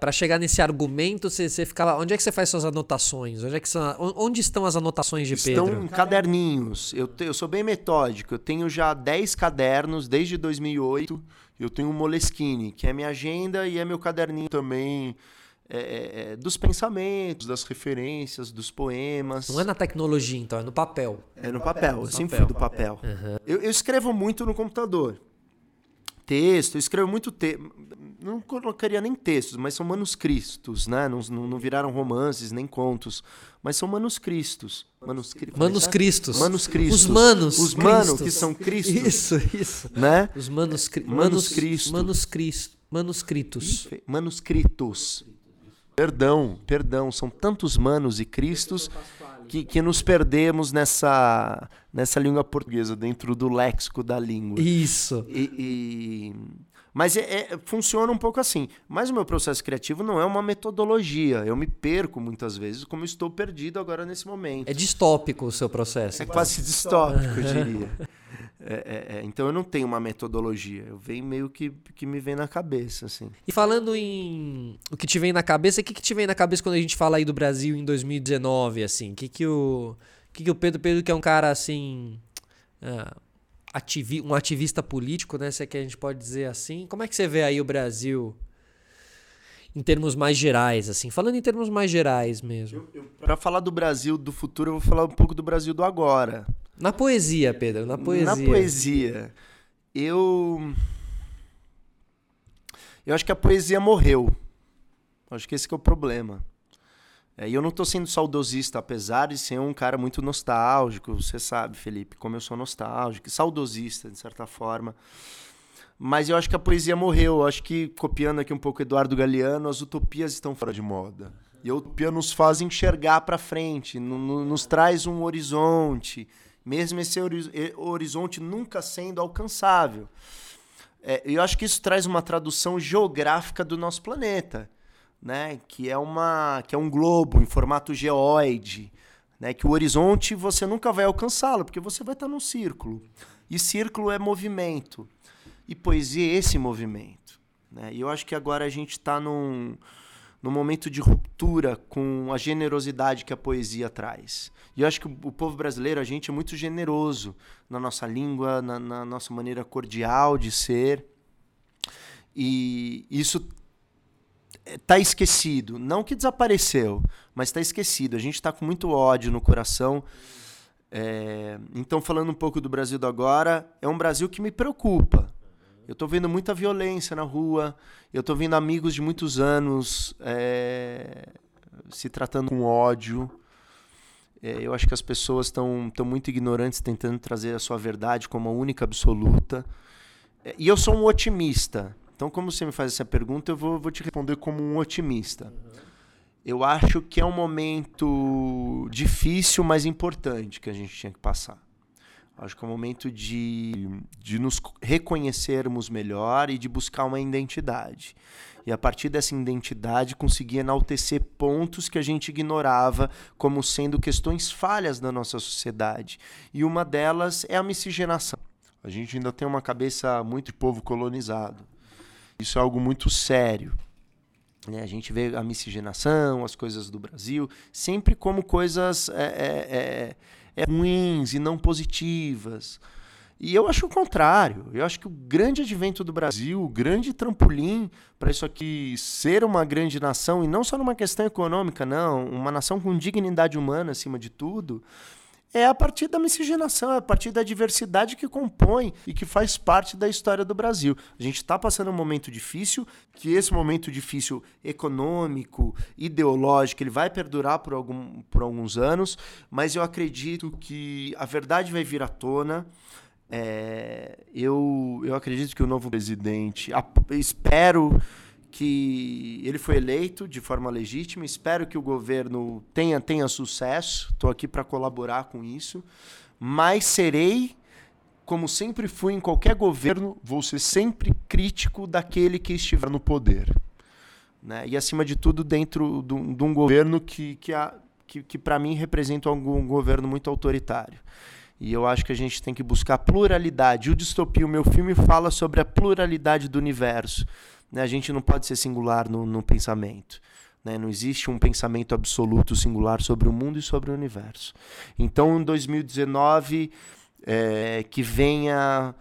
S1: para chegar nesse argumento, você, você fica lá, onde é que você faz suas anotações? Onde, é que são, onde estão as anotações de
S2: estão
S1: Pedro?
S2: Estão em caderninhos. Eu, te, eu sou bem metódico. Eu tenho já 10 cadernos desde 2008. Eu tenho um Moleskine, que é minha agenda e é meu caderninho também é, é, é, dos pensamentos, das referências, dos poemas.
S1: Não é na tecnologia, então, é no papel.
S2: É no papel, no eu sempre fui do papel. Uhum. Eu, eu, escrevo muito no computador. Texto, eu escrevo muito texto. Não colocaria nem textos, mas são manuscritos, né? Não, não, não, viraram romances nem contos, mas são manuscritos.
S1: Manuscri manuscritos.
S2: Manuscritos.
S1: Os manos.
S2: Os manos, que são cristos.
S1: Isso, isso.
S2: Né?
S1: Os manuscri
S2: manuscritos.
S1: Manuscritos. Manuscritos.
S2: Manuscritos. Perdão, perdão, são tantos manos e cristos que, que nos perdemos nessa, nessa língua portuguesa, dentro do léxico da língua.
S1: Isso.
S2: E, e... Mas é, é, funciona um pouco assim. Mas o meu processo criativo não é uma metodologia. Eu me perco muitas vezes, como estou perdido agora nesse momento.
S1: É distópico o seu processo.
S2: É quase distópico, eu diria. (laughs) É, é, é, então eu não tenho uma metodologia, eu venho meio que, que me vem na cabeça, assim.
S1: E falando em o que te vem na cabeça, o que, que te vem na cabeça quando a gente fala aí do Brasil em 2019, assim? O que, que o. que, que o Pedro Pedro, que é um cara assim. Uh, ativi um ativista político, né? Se é que a gente pode dizer assim. Como é que você vê aí o Brasil em termos mais gerais, assim? Falando em termos mais gerais mesmo.
S2: Para falar do Brasil do futuro, eu vou falar um pouco do Brasil do agora.
S1: Na poesia, Pedro, na poesia.
S2: Na poesia. Eu. Eu acho que a poesia morreu. Acho que esse que é o problema. É, e eu não estou sendo saudosista, apesar de ser um cara muito nostálgico. Você sabe, Felipe, como eu sou nostálgico, saudosista, de certa forma. Mas eu acho que a poesia morreu. Eu acho que, copiando aqui um pouco Eduardo Galeano, as utopias estão fora de moda. E a utopia nos faz enxergar para frente, nos traz um horizonte mesmo esse horizonte nunca sendo alcançável. É, eu acho que isso traz uma tradução geográfica do nosso planeta, né? que, é uma, que é um globo em formato geoide, né? que o horizonte você nunca vai alcançá-lo, porque você vai estar num círculo. E círculo é movimento. e poesia é esse movimento. Né? E eu acho que agora a gente está num, num momento de ruptura com a generosidade que a poesia traz. E eu acho que o povo brasileiro, a gente é muito generoso na nossa língua, na, na nossa maneira cordial de ser. E isso está esquecido. Não que desapareceu, mas está esquecido. A gente está com muito ódio no coração. É... Então, falando um pouco do Brasil do agora, é um Brasil que me preocupa. Eu estou vendo muita violência na rua. Eu estou vendo amigos de muitos anos é... se tratando com ódio. É, eu acho que as pessoas estão muito ignorantes tentando trazer a sua verdade como a única absoluta. É, e eu sou um otimista. Então, como você me faz essa pergunta, eu vou, vou te responder como um otimista. Eu acho que é um momento difícil, mas importante que a gente tinha que passar. Acho que é um momento de, de nos reconhecermos melhor e de buscar uma identidade. E a partir dessa identidade conseguir enaltecer pontos que a gente ignorava como sendo questões falhas da nossa sociedade. E uma delas é a miscigenação. A gente ainda tem uma cabeça muito de povo colonizado. Isso é algo muito sério. Né? A gente vê a miscigenação, as coisas do Brasil, sempre como coisas é, é, é, ruins e não positivas. E eu acho o contrário. Eu acho que o grande advento do Brasil, o grande trampolim para isso aqui ser uma grande nação, e não só numa questão econômica, não, uma nação com dignidade humana acima de tudo, é a partir da miscigenação, é a partir da diversidade que compõe e que faz parte da história do Brasil. A gente está passando um momento difícil, que esse momento difícil econômico, ideológico, ele vai perdurar por, algum, por alguns anos, mas eu acredito que a verdade vai vir à tona. É, eu, eu acredito que o novo presidente, espero que ele foi eleito de forma legítima. Espero que o governo tenha, tenha sucesso. Estou aqui para colaborar com isso. Mas serei, como sempre fui em qualquer governo, vou ser sempre crítico daquele que estiver no poder. Né? E, acima de tudo, dentro de um, um governo que, que, que, que para mim, representa um governo muito autoritário. E eu acho que a gente tem que buscar pluralidade. O Distopia, o meu filme, fala sobre a pluralidade do universo né? A gente não pode ser singular no, no pensamento. Né? Não existe um pensamento absoluto singular sobre o mundo e sobre o universo. Então, em 2019, é, que venha.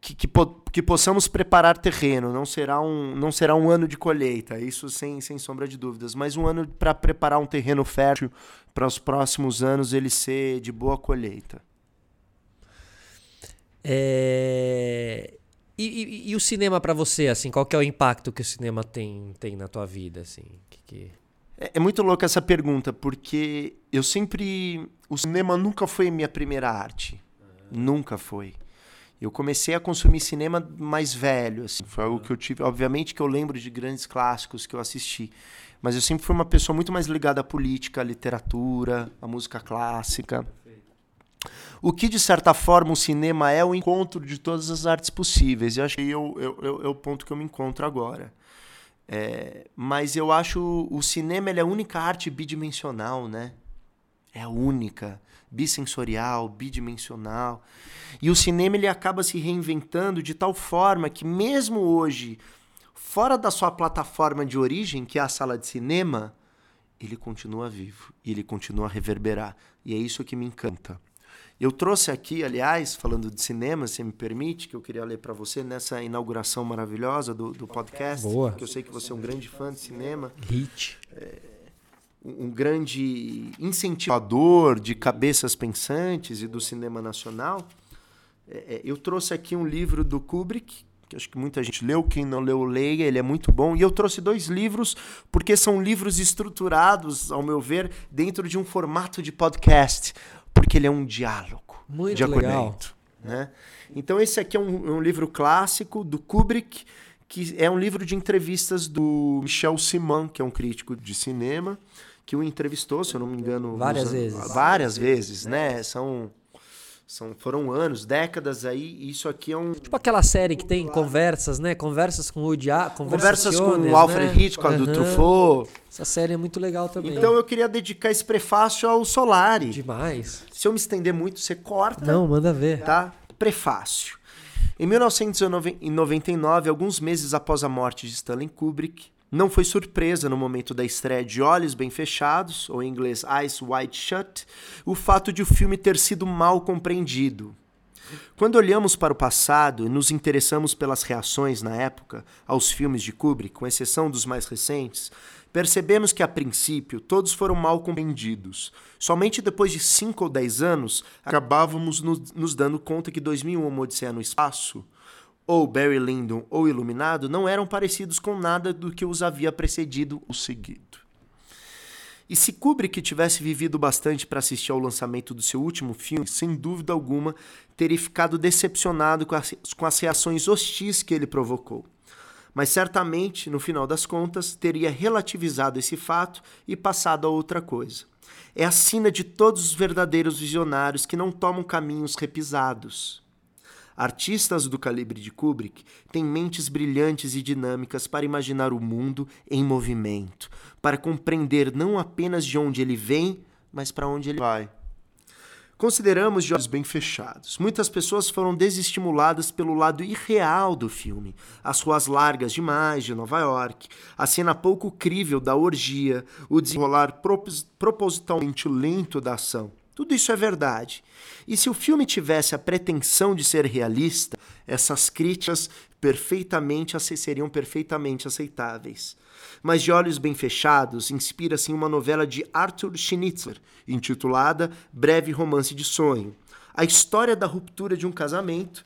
S2: Que, que, que, possamos preparar terreno. Não será, um, não será um ano de colheita, isso sem, sem sombra de dúvidas, mas um ano para preparar um terreno fértil para os próximos anos ele ser de boa colheita.
S1: É, e, e, e, o cinema para você, assim, qual que é o impacto que o cinema tem, tem na tua vida, assim? Que, que...
S2: É, é, muito louca essa pergunta, porque eu sempre... O cinema nunca foi minha primeira arte. Nunca foi. Eu comecei a consumir cinema mais velho, assim. Foi algo que eu tive... Obviamente que eu lembro de grandes clássicos que eu assisti. Mas eu sempre fui uma pessoa muito mais ligada à política, à literatura, à música clássica. O que, de certa forma, o cinema é o encontro de todas as artes possíveis. Eu acho que é o ponto que eu me encontro agora. É, mas eu acho o cinema é a única arte bidimensional, né? É a única, bissensorial, bidimensional. E o cinema ele acaba se reinventando de tal forma que mesmo hoje, fora da sua plataforma de origem, que é a sala de cinema, ele continua vivo e ele continua a reverberar. E é isso que me encanta. Eu trouxe aqui, aliás, falando de cinema, se me permite, que eu queria ler para você nessa inauguração maravilhosa do, do podcast.
S1: Boa.
S2: Que eu sei que você é um grande fã de cinema.
S1: Hit.
S2: É, um grande incentivador de cabeças pensantes e do cinema nacional. É, é, eu trouxe aqui um livro do Kubrick, que acho que muita gente leu, quem não leu, leia, ele é muito bom. E eu trouxe dois livros, porque são livros estruturados, ao meu ver, dentro de um formato de podcast porque ele é um diálogo
S1: Muito
S2: de
S1: acolhimento.
S2: Né? Então, esse aqui é um, um, livro clássico do Kubrick, que é um livro de entrevistas do Michel Simon, que é um crítico de cinema, que o entrevistou, se eu não me engano.
S1: Várias vezes.
S2: Várias, várias vezes, né? São são, foram anos, décadas aí, isso aqui é um.
S1: Tipo aquela série que tem conversas, né? Conversas com o Dia,
S2: Conversas com o Alfred né? Hitchcock, uhum. do Truffaut.
S1: Essa série é muito legal também.
S2: Então eu queria dedicar esse prefácio ao Solari.
S1: Demais.
S2: Se eu me estender muito, você corta.
S1: Não, manda ver.
S2: Tá? Prefácio. Em 1999, alguns meses após a morte de Stanley Kubrick, não foi surpresa no momento da estreia de Olhos Bem Fechados, ou em inglês Eyes Wide Shut, o fato de o filme ter sido mal compreendido. Quando olhamos para o passado e nos interessamos pelas reações na época aos filmes de Kubrick, com exceção dos mais recentes, percebemos que a princípio todos foram mal compreendidos. Somente depois de 5 ou 10 anos acabávamos nos dando conta que 2001 Uma Odisseia no Espaço ou Barry Lyndon ou Iluminado não eram parecidos com nada do que os havia precedido ou seguido. E se Kubrick tivesse vivido bastante para assistir ao lançamento do seu último filme, sem dúvida alguma teria ficado decepcionado com as, com as reações hostis que ele provocou. Mas certamente, no final das contas, teria relativizado esse fato e passado a outra coisa. É a sina de todos os verdadeiros visionários que não tomam caminhos repisados. Artistas do calibre de Kubrick têm mentes brilhantes e dinâmicas para imaginar o mundo em movimento, para compreender não apenas de onde ele vem, mas para onde ele vai. Consideramos de olhos bem fechados. Muitas pessoas foram desestimuladas pelo lado irreal do filme. As ruas largas demais de Nova York, a cena pouco crível da orgia, o desenrolar propositalmente lento da ação. Tudo isso é verdade. E se o filme tivesse a pretensão de ser realista, essas críticas perfeitamente seriam perfeitamente aceitáveis. Mas De Olhos Bem Fechados inspira-se em uma novela de Arthur Schnitzler, intitulada Breve Romance de Sonho. A história da ruptura de um casamento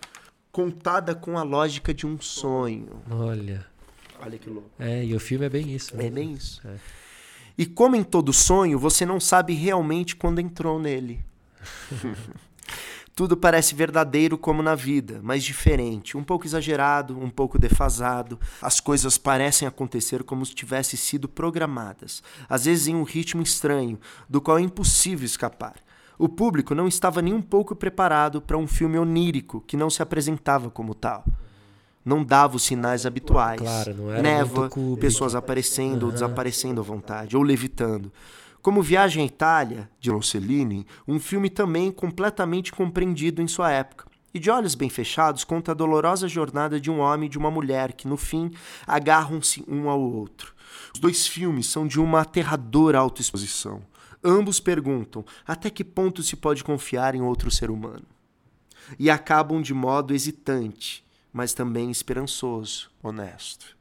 S2: contada com a lógica de um sonho.
S1: Olha.
S2: Olha que louco.
S1: É, e o filme é bem isso.
S2: Né? É bem isso. É. E como em todo sonho, você não sabe realmente quando entrou nele. (laughs) Tudo parece verdadeiro como na vida, mas diferente, um pouco exagerado, um pouco defasado. As coisas parecem acontecer como se tivessem sido programadas, às vezes em um ritmo estranho, do qual é impossível escapar. O público não estava nem um pouco preparado para um filme onírico que não se apresentava como tal não dava os sinais habituais.
S1: Claro, não era
S2: Névoa, pessoas aparecendo uhum. ou desaparecendo à vontade, ou levitando. Como Viagem à Itália, de Rossellini, um filme também completamente compreendido em sua época. E de olhos bem fechados, conta a dolorosa jornada de um homem e de uma mulher que, no fim, agarram-se um ao outro. Os dois filmes são de uma aterradora autoexposição. Ambos perguntam até que ponto se pode confiar em outro ser humano. E acabam de modo hesitante, mas também esperançoso, honesto.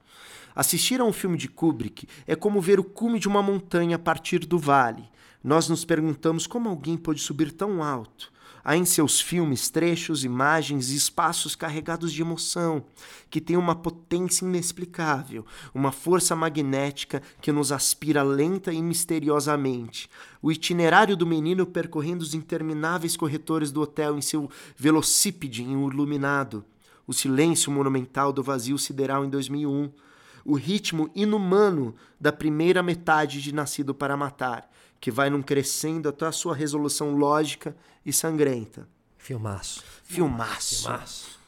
S2: Assistir a um filme de Kubrick é como ver o cume de uma montanha partir do vale. Nós nos perguntamos como alguém pôde subir tão alto. Há em seus filmes trechos, imagens e espaços carregados de emoção, que têm uma potência inexplicável, uma força magnética que nos aspira lenta e misteriosamente. O itinerário do menino percorrendo os intermináveis corredores do hotel em seu velocípede iluminado o silêncio monumental do vazio sideral em 2001, o ritmo inumano da primeira metade de Nascido para Matar, que vai num crescendo até a sua resolução lógica e sangrenta.
S1: Filmaço.
S2: Filmaço. Filmaço.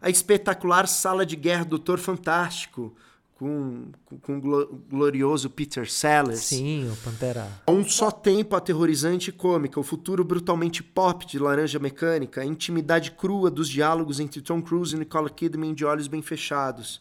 S2: A espetacular sala de guerra do Doutor Fantástico, com, com, o glorioso Peter Sellers.
S1: Sim, o Pantera.
S2: A um só tempo aterrorizante e cômica, o futuro brutalmente pop de Laranja Mecânica, a intimidade crua dos diálogos entre Tom Cruise e Nicole Kidman de olhos bem fechados.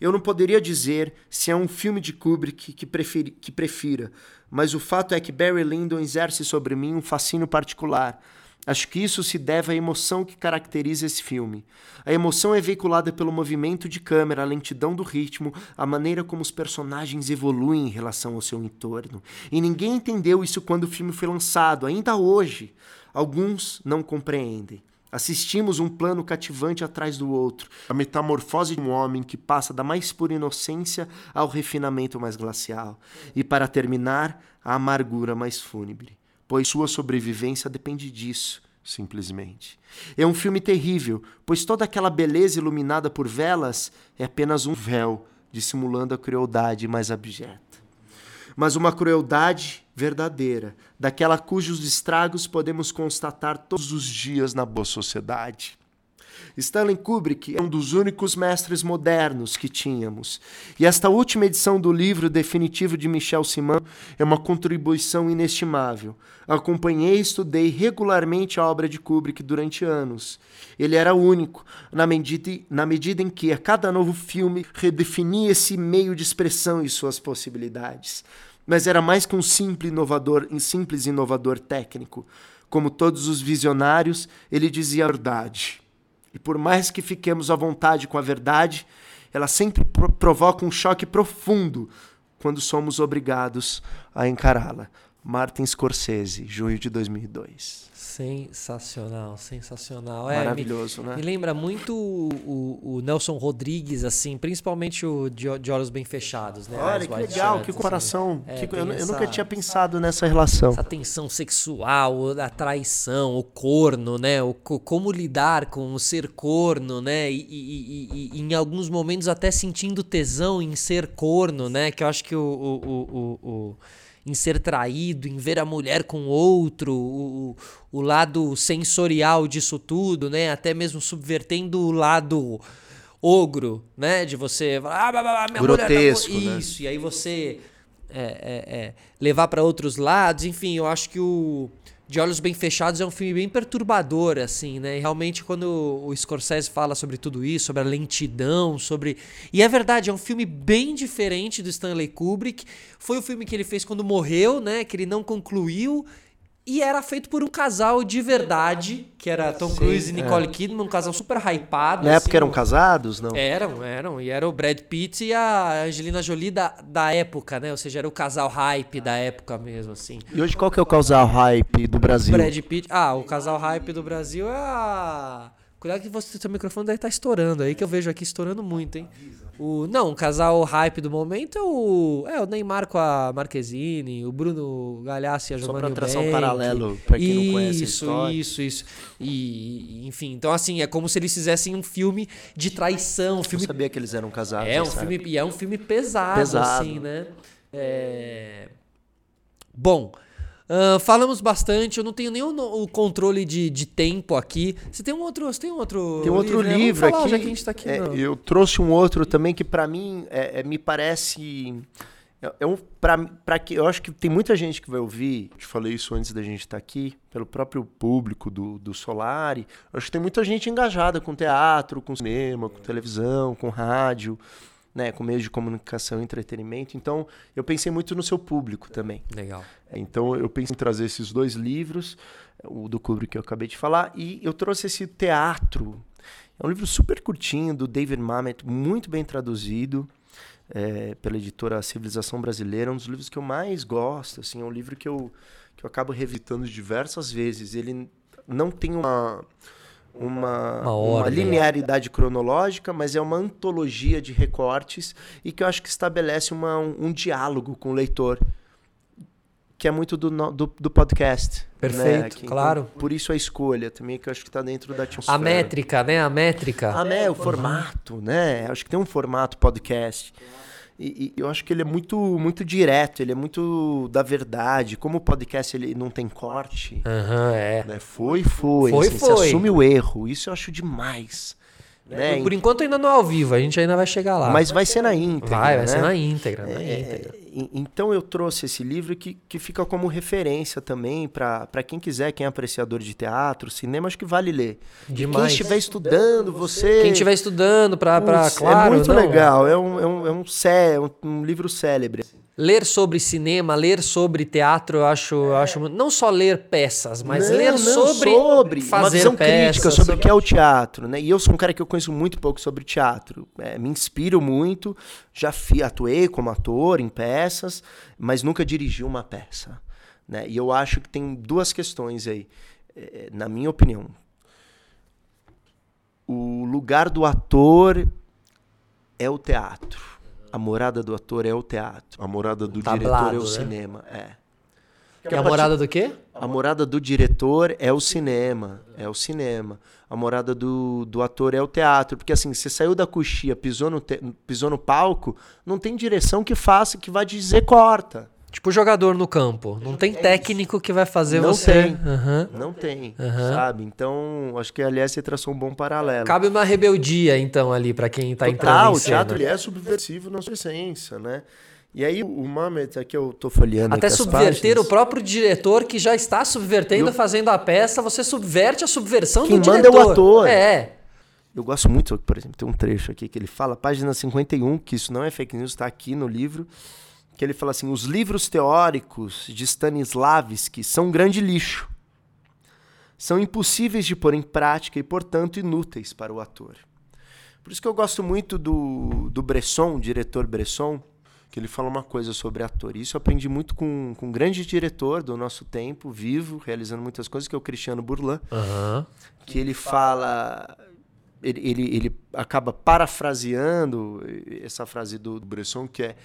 S2: Eu não poderia dizer se é um filme de Kubrick que, preferi, que prefira, mas o fato é que Barry Lyndon exerce sobre mim um fascínio particular Acho que isso se deve à emoção que caracteriza esse filme. A emoção é veiculada pelo movimento de câmera, a lentidão do ritmo, a maneira como os personagens evoluem em relação ao seu entorno. E ninguém entendeu isso quando o filme foi lançado, ainda hoje. Alguns não compreendem. Assistimos um plano cativante atrás do outro, a metamorfose de um homem que passa da mais pura inocência ao refinamento mais glacial, e para terminar, a amargura mais fúnebre pois sua sobrevivência depende disso, simplesmente. É um filme terrível, pois toda aquela beleza iluminada por velas é apenas um véu dissimulando a crueldade mais abjeta. Mas uma crueldade verdadeira, daquela cujos estragos podemos constatar todos os dias na boa sociedade. Stanley Kubrick é um dos únicos mestres modernos que tínhamos. E esta última edição do livro definitivo de Michel Simon é uma contribuição inestimável. Acompanhei e estudei regularmente a obra de Kubrick durante anos. Ele era único, na medida, na medida em que a cada novo filme redefinia esse meio de expressão e suas possibilidades. Mas era mais que um simples inovador, um simples inovador técnico. Como todos os visionários, ele dizia a verdade e por mais que fiquemos à vontade com a verdade, ela sempre provoca um choque profundo quando somos obrigados a encará-la. Martin Scorsese, junho de 2002.
S1: Sensacional, sensacional.
S2: É, Maravilhoso,
S1: é,
S2: me,
S1: né? Me lembra muito o, o, Nelson Rodrigues, assim, principalmente o de, de Olhos Bem Fechados, né?
S2: Olha, que legal, que comparação. Assim. que, eu, essa, eu, nunca tinha pensado nessa relação.
S1: Essa tensão sexual, a traição, o corno, né? O, como lidar com o ser corno, né? E, e, e, e, em alguns momentos até sentindo tesão em ser corno, né? Que eu acho que o, o em ser traído, em ver a mulher com outro, o, o lado sensorial disso tudo, né? Até mesmo subvertendo o lado ogro, né? De você falar, ah, minha
S2: Grotesco,
S1: mulher tá...
S2: né?
S1: Isso, e aí você é, é, é, levar para outros lados, enfim, eu acho que o de Olhos Bem Fechados é um filme bem perturbador, assim, né? E realmente, quando o Scorsese fala sobre tudo isso, sobre a lentidão, sobre. E é verdade, é um filme bem diferente do Stanley Kubrick. Foi o filme que ele fez quando morreu, né? Que ele não concluiu. E era feito por um casal de verdade, que era Tom Sim, Cruise e Nicole é. Kidman, um casal super hypado.
S2: Na assim, época eram casados, não?
S1: Eram, eram. E era o Brad Pitt e a Angelina Jolie da, da época, né? Ou seja, era o casal hype da época mesmo, assim.
S2: E hoje qual que é o casal hype do Brasil?
S1: Brad Pitt. Ah, o casal hype do Brasil é a... Cuidado que você, seu microfone deve estar tá estourando aí, que eu vejo aqui estourando muito, hein? O, não, o casal hype do momento é o, é o Neymar com a Marquezine, o Bruno Galhaço e a Giovanni Só pra traçar
S2: um paralelo, pra quem isso, não conhece
S1: a história. Isso, isso, E, enfim, então assim, é como se eles fizessem um filme de traição. Um filme...
S2: Eu sabia que eles eram casados.
S1: É um filme, e é um filme pesado, pesado. assim, né? É... Bom... Uh, falamos bastante, eu não tenho nenhum o controle de, de tempo aqui. Você tem um outro, tem um outro
S2: Tem um outro livro, livro
S1: falar,
S2: aqui.
S1: Já que a gente tá aqui
S2: é, eu trouxe um outro também que para mim é, é, me parece é, é um para que eu acho que tem muita gente que vai ouvir. Te falei isso antes da gente estar tá aqui, pelo próprio público do, do Solari. Eu acho que tem muita gente engajada com teatro, com cinema, com televisão, com rádio né, com meios de comunicação e entretenimento. Então, eu pensei muito no seu público também.
S1: Legal.
S2: Então, eu pensei em trazer esses dois livros, o do Kubrick que eu acabei de falar, e eu trouxe esse teatro. É um livro super curtinho, do David Mamet, muito bem traduzido. É, pela editora Civilização Brasileira, um dos livros que eu mais gosto, assim, é um livro que eu, que eu acabo revisitando diversas vezes. Ele não tem uma, uma, uma, uma, linearidade cronológica, mas é uma antologia de recortes e que eu acho que estabelece uma, um, um diálogo com o leitor, que é muito do, do, do podcast. Né?
S1: Perfeito, né? que, claro.
S2: Então, por isso a escolha também, que eu acho que está dentro da atmosfera.
S1: A métrica, né? A métrica.
S2: A, né? O formato, né? Acho que tem um formato podcast. E, e, eu acho que ele é muito muito direto, ele é muito da verdade. Como o podcast ele não tem corte,
S1: uhum, é.
S2: Né? foi, foi.
S1: Foi,
S2: assim,
S1: foi.
S2: Você assume o erro. Isso eu acho demais.
S1: Né? Por, enquanto ainda não é ao vivo, a gente ainda vai chegar lá.
S2: Mas vai ser na íntegra.
S1: Vai, vai
S2: né?
S1: ser na íntegra. Na
S2: é,
S1: íntegra.
S2: Então eu trouxe esse livro que, que fica como referência também para quem quiser, quem é apreciador de teatro, cinema, acho que vale ler.
S1: Demais.
S2: quem estiver estudando, você.
S1: Quem estiver estudando, para. Claro,
S2: é muito
S1: não,
S2: legal, é um, é um, é um, um, um livro célebre
S1: ler sobre cinema, ler sobre teatro, eu acho, eu acho não só ler peças, mas não, ler não, sobre, sobre fazer uma visão peças,
S2: crítica sobre, sobre o que é o teatro, né? E eu sou um cara que eu conheço muito pouco sobre teatro, é, me inspiro muito, já atuei como ator em peças, mas nunca dirigi uma peça, né? E eu acho que tem duas questões aí, é, na minha opinião. O lugar do ator é o teatro a morada do ator é o teatro. A morada do Tablado, diretor é o né? cinema. É.
S1: Que é a morada do quê?
S2: A morada do diretor é o cinema. É o cinema. A morada do, do ator é o teatro. Porque assim, você saiu da coxia, pisou no, te, pisou no palco, não tem direção que faça, que vai dizer corta.
S1: Tipo jogador no campo. Não tem
S2: É
S1: técnico que vai fazer
S2: Não
S1: você.
S2: tem.
S1: Aham.
S2: Não tem,
S1: Aham.
S2: sabe? Então, acho que aliás você traçou um bom paralelo.
S1: Cabe uma rebeldia, então, ali, pra quem tá entrando em
S2: o teatro é subversivo na sua essência, né? E aí o Mamet, aqui eu tô folheando
S1: Até subverter
S2: páginas.
S1: o próprio diretor que já está subvertendo,
S2: Eu-
S1: fazendo a peça, você subverte a subversão
S2: Quem
S1: do
S2: manda é o
S1: diretor.
S2: ator.
S1: É.
S2: Eu gosto muito, por exemplo, tem um trecho aqui que ele fala, página 51, que isso não é fake news, está aqui no livro, que ele fala assim: os livros teóricos de Stanislavski são um grande lixo. São impossíveis de pôr em prática e, portanto, inúteis para o ator. Por isso que eu gosto muito do, do Bresson, diretor Bresson, que ele fala uma coisa sobre ator. Isso eu aprendi muito com, com um grande diretor do nosso tempo, vivo, realizando muitas coisas, que é o Cristiano Burlan
S1: Aham.
S2: que ele fala. Ele, ele, ele acaba parafraseando essa frase do, do Bresson, que é: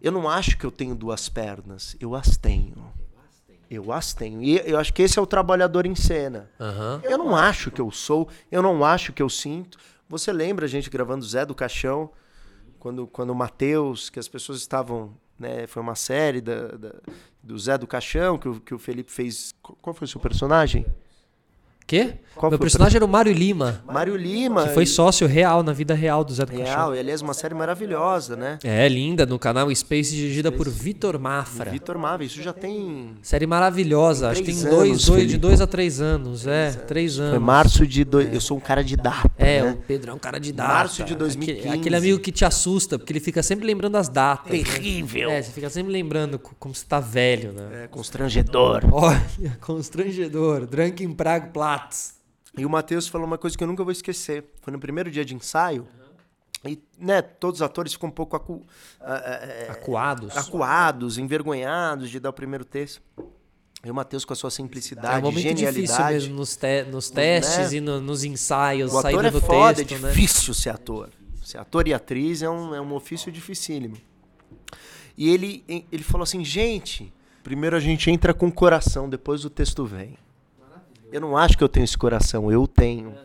S2: Eu não acho que eu tenho duas pernas, eu as tenho. Eu as tenho. E eu acho que esse é o trabalhador em cena.
S1: Aham.
S2: Eu não acho que eu sou, eu não acho que eu sinto. Você lembra a gente gravando Zé do Caixão, quando, quando o Matheus, que as pessoas estavam. Né, foi uma série da, da- do Zé do Caixão, que o, que o Felipe fez. Qual foi o seu personagem?
S1: Quê?
S2: Qual
S1: Meu personagem era o Mário Lima,
S2: Mário Lima.
S1: que foi sócio real na vida real do Zé do Caixão.
S2: Real, e aliás, uma série maravilhosa, né?
S1: É, linda, no canal Space, dirigida por Vitor Mafra.
S2: Vitor Mava, isso já tem.
S1: Série maravilhosa, acho que
S2: Três
S1: tem dois,
S2: anos,
S1: dois, de
S2: Felipe.
S1: dois a três anos. é, três anos.
S2: Foi março de. Do... Eu sou um cara de data.
S1: É,
S2: né?
S1: o Pedro é um cara de data.
S2: Março de 2015.
S1: Aquele, aquele amigo que te assusta, porque ele fica sempre lembrando as datas. né?
S2: Terrível.
S1: É, você fica sempre lembrando co- como você tá velho, né?
S2: É, constrangedor.
S1: Olha, (laughs) constrangedor. Drunken Prago
S2: E o Matheus falou uma coisa que eu nunca vou esquecer. Foi no primeiro dia de ensaio. E, né, todos os atores ficam um pouco acu... ah, ah, ah,
S1: Acuados.
S2: acuados, envergonhados de dar o primeiro texto. E o Matheus, com a sua
S1: É
S2: simplicidade,
S1: um momento
S2: genialidade.
S1: difícil mesmo nos, te- nos testes
S2: né?
S1: e no- nos ensaios,
S2: O ator
S1: saída
S2: é
S1: do
S2: foda,
S1: texto,
S2: é
S1: né?
S2: difícil ser ator. Ser ator e atriz é um, é um ofício dificílimo. E ele, ele falou assim, gente, primeiro a gente entra com o coração, depois o texto vem. Eu não acho que eu tenho esse coração, eu tenho.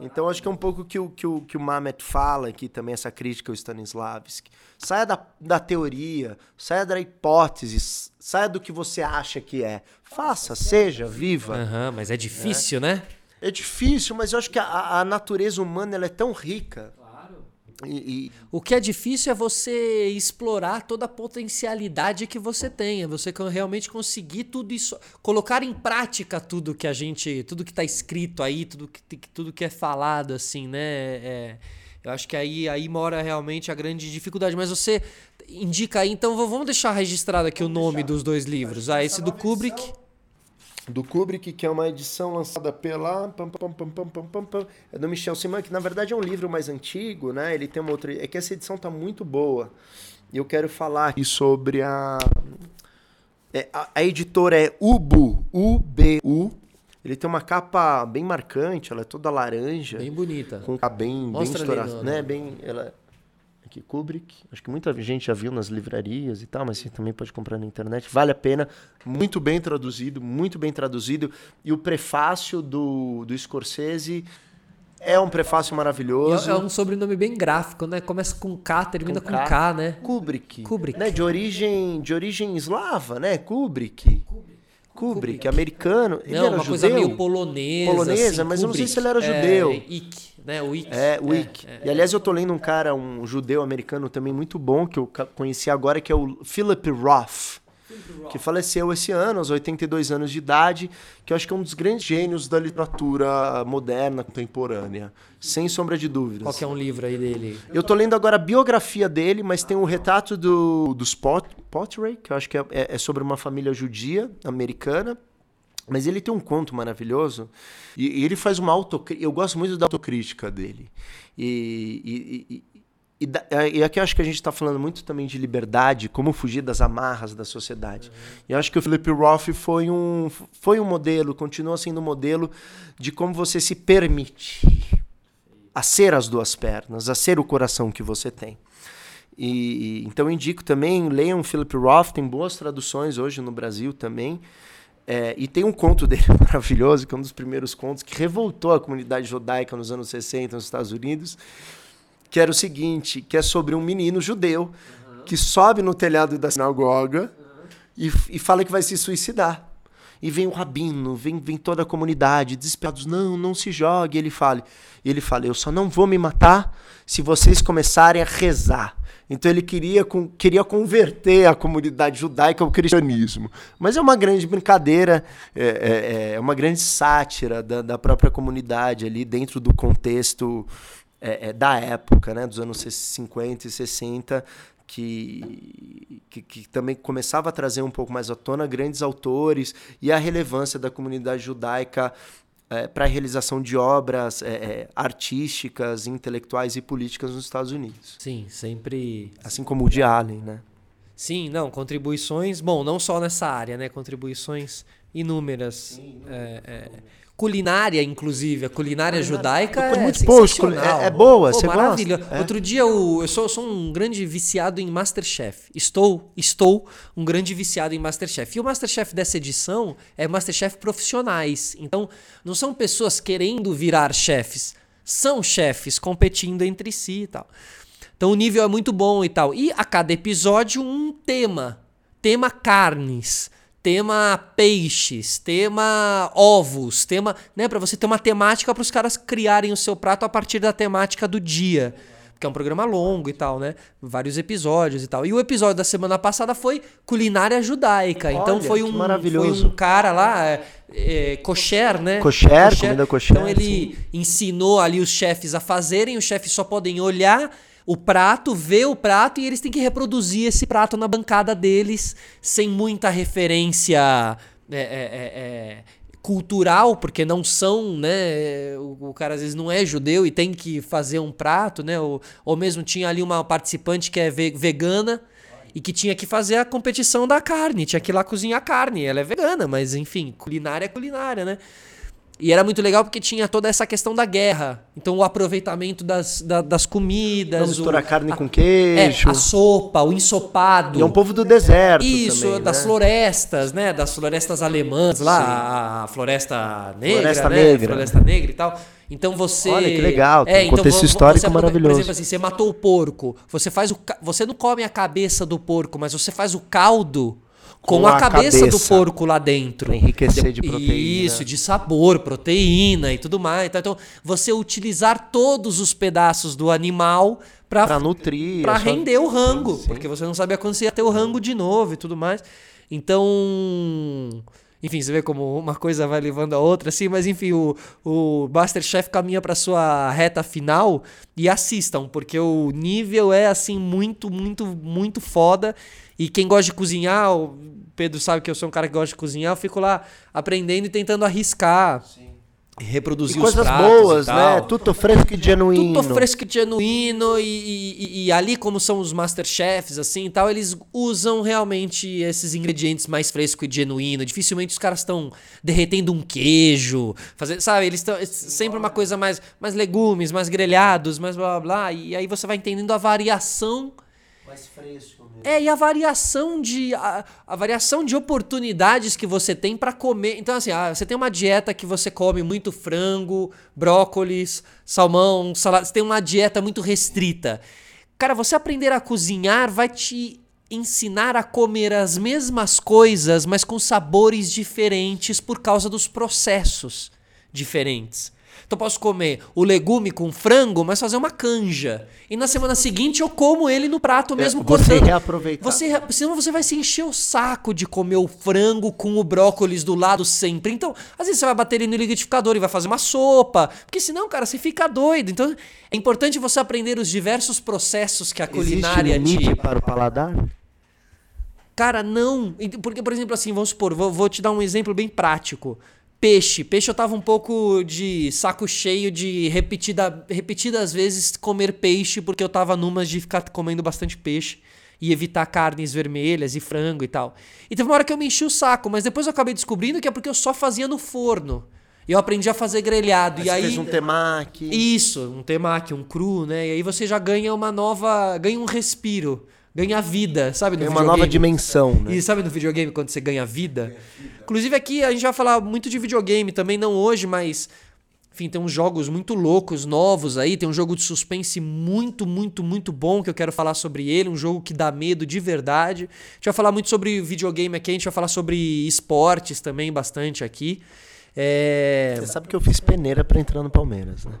S2: Então acho que é um pouco que o que o, que o Mamet fala aqui também, essa crítica ao Stanislavski. Saia da, da teoria, saia da hipótese, saia do que você acha que é. Faça, seja, viva.
S1: Aham, mas é difícil, né?
S2: É difícil, mas eu acho que a, a natureza humana ela é tão rica. E, e-
S1: O que é difícil é você explorar toda a potencialidade que você tem, é você realmente conseguir tudo isso, colocar em prática tudo que a gente, tudo que tá escrito aí, tudo que, tudo que é falado, assim, né? É, eu acho que aí, aí mora realmente a grande dificuldade. Mas você indica aí, então vamos deixar registrado aqui o nome dos dois livros. Ah, esse do Kubrick.
S2: Do Kubrick, que é uma edição lançada pela. pam, pam, pam, pam, pam, pam, pam, é do Michel Simon, que na verdade é um livro mais antigo, né? Ele tem uma outra. É que essa edição tá muito boa. E eu quero falar aqui sobre a. é, a, a editora é Ubu, U-B-U. Ele tem uma capa bem marcante, ela é toda laranja.
S1: Bem bonita.
S2: com bem, bem
S1: Mostra ali
S2: estourada, né? Bem, ela aqui Kubrick. Acho que muita gente já viu nas livrarias e tal, mas você também pode comprar na internet. Vale a pena. Muito bem traduzido, muito bem traduzido. E o prefácio do, do Scorsese é um prefácio maravilhoso.
S1: É, é um sobrenome bem gráfico, né? Começa com K, termina com,
S2: Com K.
S1: K, né?
S2: Kubrick.
S1: Kubrick.
S2: Né? De origem, de origem eslava, né? Kubrick. Kubrick, americano. Ele
S1: Não,
S2: era
S1: uma
S2: judeu?
S1: coisa meio polonesa.
S2: Polonesa,
S1: assim,
S2: mas eu não sei
S1: Kubrick.
S2: se ele era judeu.
S1: É, Ick, né? O Ick.
S2: É, Wick. E aliás, eu tô lendo um cara, um judeu americano também muito bom, que eu conheci agora, que é o Philip Roth. Que faleceu esse ano, aos 82 anos de idade, que eu acho que é um dos grandes gênios da literatura moderna, contemporânea. Sem sombra de dúvidas.
S1: Qual que é um livro aí dele?
S2: Eu tô lendo agora a biografia dele, mas tem o retrato do, do Spot, Pottery, que eu acho que é, é- é sobre uma família judia americana. Mas ele tem um conto maravilhoso e, e ele faz uma autocrítica. Eu gosto muito da autocrítica dele. E, e, e, e, aqui eu acho que a gente está falando muito também de liberdade, como fugir das amarras da sociedade. E eu acho que o Philip Roth foi um, foi um modelo, continua sendo um modelo de como você se permite a ser as duas pernas, a ser o coração que você tem. E então indico também, leiam Philip Roth, tem boas traduções hoje no Brasil também. É, e tem um conto dele (laughs) maravilhoso, que é um dos primeiros contos que revoltou a comunidade judaica nos anos 60 nos Estados Unidos, que era o seguinte, que é sobre um menino judeu que sobe no telhado da sinagoga e, e fala que vai se suicidar. E vem o rabino, vem, vem toda a comunidade, desesperados, não, não se jogue. Ele fala, ele fala, eu só não vou me matar se vocês começarem a rezar. Então ele queria, com, queria converter a comunidade judaica ao cristianismo. Mas é uma grande brincadeira, é, é, é uma grande sátira da, da, própria comunidade ali dentro do contexto é, é da época, né, dos anos 50 e 60, que, que, que, também começava a trazer um pouco mais à tona grandes autores e a relevância da comunidade judaica é, para a realização de obras é, é, artísticas, intelectuais e políticas nos Estados Unidos.
S1: Sim, sempre.
S2: Assim como o de Allen, né?
S1: Sim, não, contribuições, bom, não só nessa área, né? Contribuições inúmeras. Sim, é, é, culinária, inclusive. A culinária judaica é muito sensacional.
S2: É, é boa, Pô, você maravilha. gosta?
S1: É. Outro dia eu, eu sou, sou, um grande viciado em Masterchef. Estou, estou um grande viciado em Masterchef. E o Masterchef dessa edição é Masterchef profissionais. Então, não são pessoas querendo virar chefes. São chefes competindo entre si e tal. Então o nível é muito bom e tal. E a cada episódio um tema. Tema carnes tema peixes, tema ovos, tema, né, para você ter uma temática para os caras criarem o seu prato a partir da temática do dia. Porque é um programa longo e tal, né? Vários episódios e tal. E o episódio da semana passada foi culinária judaica. Olha, então foi um,
S2: maravilhoso.
S1: foi um cara lá, é, é, kosher, né?
S2: Kosher, kosher, comida kosher.
S1: Então ele sim. ensinou ali os chefes a fazerem, os chefes só podem olhar o prato, vê o prato e eles têm que reproduzir esse prato na bancada deles, sem muita referência é, é, é, é, cultural, porque não são, né? O, o, cara às vezes não é judeu e tem que fazer um prato, né? Ou, ou mesmo tinha ali uma participante que é vegana e que tinha que fazer a competição da carne, tinha que ir lá cozinhar carne. Ela é vegana, mas enfim, culinária é culinária, né? E era muito legal porque tinha toda essa questão da guerra. Então, o aproveitamento das, da, das comidas. Não
S2: misturar carne a, com queijo.
S1: É, a sopa, o ensopado.
S2: E é um povo do deserto.
S1: Isso,
S2: também,
S1: das
S2: né?
S1: florestas, né? Das florestas alemãs lá, Sim. a Floresta Negra.
S2: Floresta
S1: né?
S2: Negra.
S1: Floresta Negra e tal. Então você.
S2: Olha que legal,
S1: é,
S2: um então, contexto histórico você, maravilhoso. Por
S1: exemplo, assim, você matou o porco. Você faz o. Você não come a cabeça do porco, mas você faz o caldo com, com a, a cabeça, cabeça, do porco lá dentro.
S2: Pra enriquecer de proteína.
S1: Isso, de sabor, proteína e tudo mais. Então, você utilizar todos os pedaços do animal para
S2: nutrir,
S1: para render o rango, Sim. porque você não sabia quando você ia ter o rango de novo e tudo mais. Então, enfim, você vê como uma coisa vai levando a outra, assim, mas enfim, o, o Masterchef caminha para sua reta final e assistam, porque o nível é assim muito, muito, muito foda. E quem gosta de cozinhar, o Pedro sabe que eu sou um cara que gosta de cozinhar, eu fico lá aprendendo e tentando arriscar. Sim. Reproduzir
S2: e coisas
S1: os
S2: boas, né? Tudo fresco e genuíno.
S1: Tudo fresco e genuíno. E, e, e, ali, como são os Masterchefs, assim e tal, eles usam realmente esses ingredientes mais fresco e genuíno. Dificilmente os caras estão derretendo um queijo, fazer, sabe? Eles estão sempre uma coisa mais, mais legumes, mais grelhados, mais blá blá blá. E aí você vai entendendo a variação.
S2: Mais fresco
S1: é, e a variação de a, a variação de oportunidades que você tem para comer. Então assim, ah, você tem uma dieta que você come muito frango, brócolis, salmão, salada, você tem uma dieta muito restrita. Cara, você aprender a cozinhar vai te ensinar a comer as mesmas coisas, mas com sabores diferentes por causa dos processos diferentes. Então eu posso comer o legume com frango, mas fazer uma canja. E na semana seguinte eu como ele no prato é, mesmo
S2: é, você cortando. Reaproveitar.
S1: Você Senão você vai se encher o saco de comer o frango com o brócolis do lado sempre. Então, às vezes você vai bater ele no liquidificador e vai fazer uma sopa. Porque senão, cara, você fica doido. Então, é importante você aprender os diversos processos que a culinária
S2: Existe limite te... para o paladar?
S1: Cara, não. Porque, por exemplo, assim, vamos supor, vou, vou te dar um exemplo bem prático. Peixe. Peixe eu tava um pouco de saco cheio de repetida, repetidas vezes comer peixe, porque eu tava numas de ficar comendo bastante peixe e evitar carnes vermelhas e frango e tal. E teve uma hora que eu me enchi o saco, mas depois eu acabei descobrindo que é porque eu só fazia no forno. E eu aprendi a fazer grelhado. Mas e aí
S2: fez um temaki.
S1: Isso, um temaki, um cru, né? E aí você já ganha uma nova, ganha um respiro ganha vida, sabe?
S2: É uma nova dimensão, né?
S1: E sabe no videogame quando você ganha vida? Inclusive aqui a gente vai falar muito de videogame também, não hoje, mas Enfim, tem uns jogos muito loucos, novos aí. Tem um jogo de suspense muito, muito, muito bom que eu quero falar sobre ele. Um jogo que dá medo de verdade. A gente vai falar muito sobre videogame aqui, a gente vai falar sobre esportes também bastante aqui. É...
S2: Você sabe que eu fiz peneira para entrar no Palmeiras, né?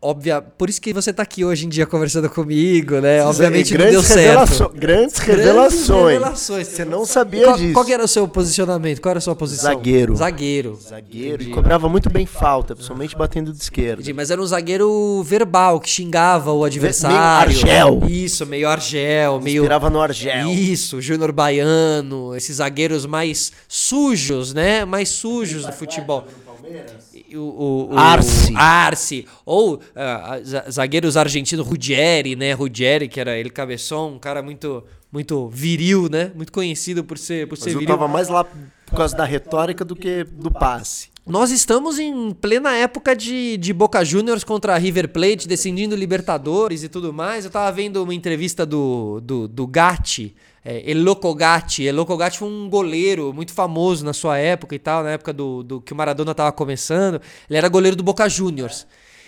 S1: Óbvia, por isso que você tá aqui hoje em dia conversando comigo, né? Obviamente não deu
S2: certo. Grandes revelações. revelações. Você não sabia
S1: qual,
S2: disso.
S1: Qual era o seu posicionamento? Qual era a sua posição?
S2: Zagueiro.
S1: Zagueiro.
S2: Zagueiro. Entendi. E cobrava muito bem falta, principalmente batendo de esquerda. Entendi,
S1: mas era um zagueiro verbal, que xingava o adversário.
S2: Meio argel.
S1: Isso, meio argel. Meio...
S2: Inspirava no argel.
S1: Isso, Júnior Baiano, esses zagueiros mais sujos, né? Mais sujos do futebol. Palmeiras? O, o,
S2: Arce.
S1: Arce. Ou uh, zagueiros argentinos, Ruggeri, né? Ruggeri, que era ele cabeção, um cara muito muito viril, né? Muito conhecido por ser, por ser viril.
S2: Eu tava mais lá por causa da retórica do que do passe.
S1: Nós estamos em plena época de, de Boca Juniors contra River Plate, descendendo Libertadores e tudo mais. Eu tava vendo uma entrevista do, do, do Gatti, é, Eloco Gatti. Eloco Gatti foi um goleiro muito famoso na sua época e tal, na época do, do que o Maradona tava começando. Ele era goleiro do Boca Juniors.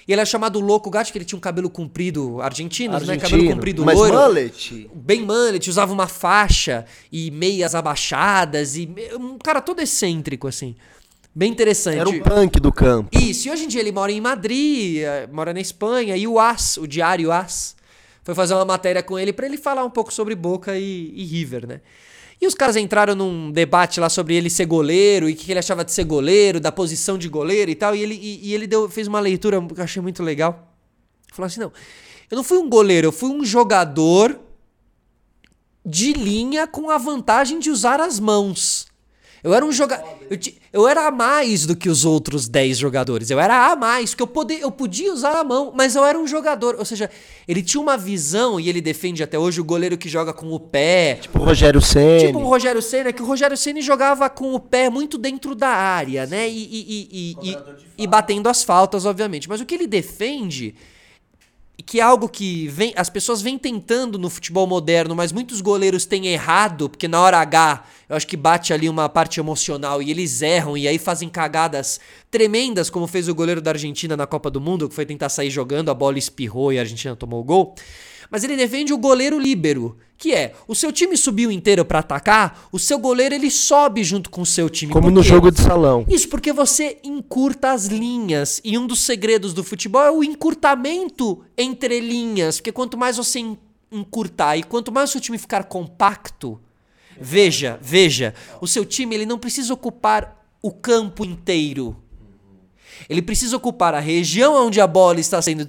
S1: E ele é chamado Louco Gato, que ele tinha um cabelo comprido argentino, né? Cabelo comprido
S2: mas
S1: loiro.
S2: mullet.
S1: Bem mullet, usava uma faixa e meias abaixadas e um cara todo excêntrico assim. Bem interessante.
S2: Era um punk do campo.
S1: Isso, e hoje em dia ele mora em Madrid, eh, mora na Espanha, e o As, o diário As, foi fazer uma matéria com ele para ele falar um pouco sobre Boca e, e, River, né? E os caras entraram num debate lá sobre ele ser goleiro e o que ele achava de ser goleiro, da posição de goleiro e tal, e ele, e, e ele deu, fez uma leitura que eu achei muito legal. Falou assim: não, eu não fui um goleiro, eu fui um jogador de linha com a vantagem de usar as mãos. Eu era um jogador. Eu, eu, era a mais do que os outros 10 jogadores. Eu era a mais, porque eu, poder, eu podia usar a mão, mas eu era um jogador. Ou seja, ele tinha uma visão, e ele defende até hoje o goleiro que joga com o pé.
S2: Tipo o Rogério Senna.
S1: Tipo o Rogério Senna, que o Rogério Senna jogava com o pé muito dentro da área, né? E, e, e, e, e batendo as faltas, obviamente. Mas o que ele defende que é algo que vem, as pessoas vêm tentando no futebol moderno, mas muitos goleiros têm errado, porque na hora H eu acho que bate ali uma parte emocional e eles erram e aí fazem cagadas tremendas, como fez o goleiro da Argentina na Copa do Mundo, que foi tentar sair jogando, a bola espirrou e a Argentina tomou o gol. Mas ele defende o goleiro líbero, que é, o seu time subiu inteiro para atacar, o seu goleiro ele sobe junto com o seu time.
S2: Como no jogo de salão.
S1: Isso porque você encurta as linhas. E um dos segredos do futebol é o encurtamento entre linhas, porque quanto mais você encurtar e quanto mais o seu time ficar compacto, veja, veja, o seu time ele não precisa ocupar o campo inteiro. Ele precisa ocupar a região onde a bola está sendo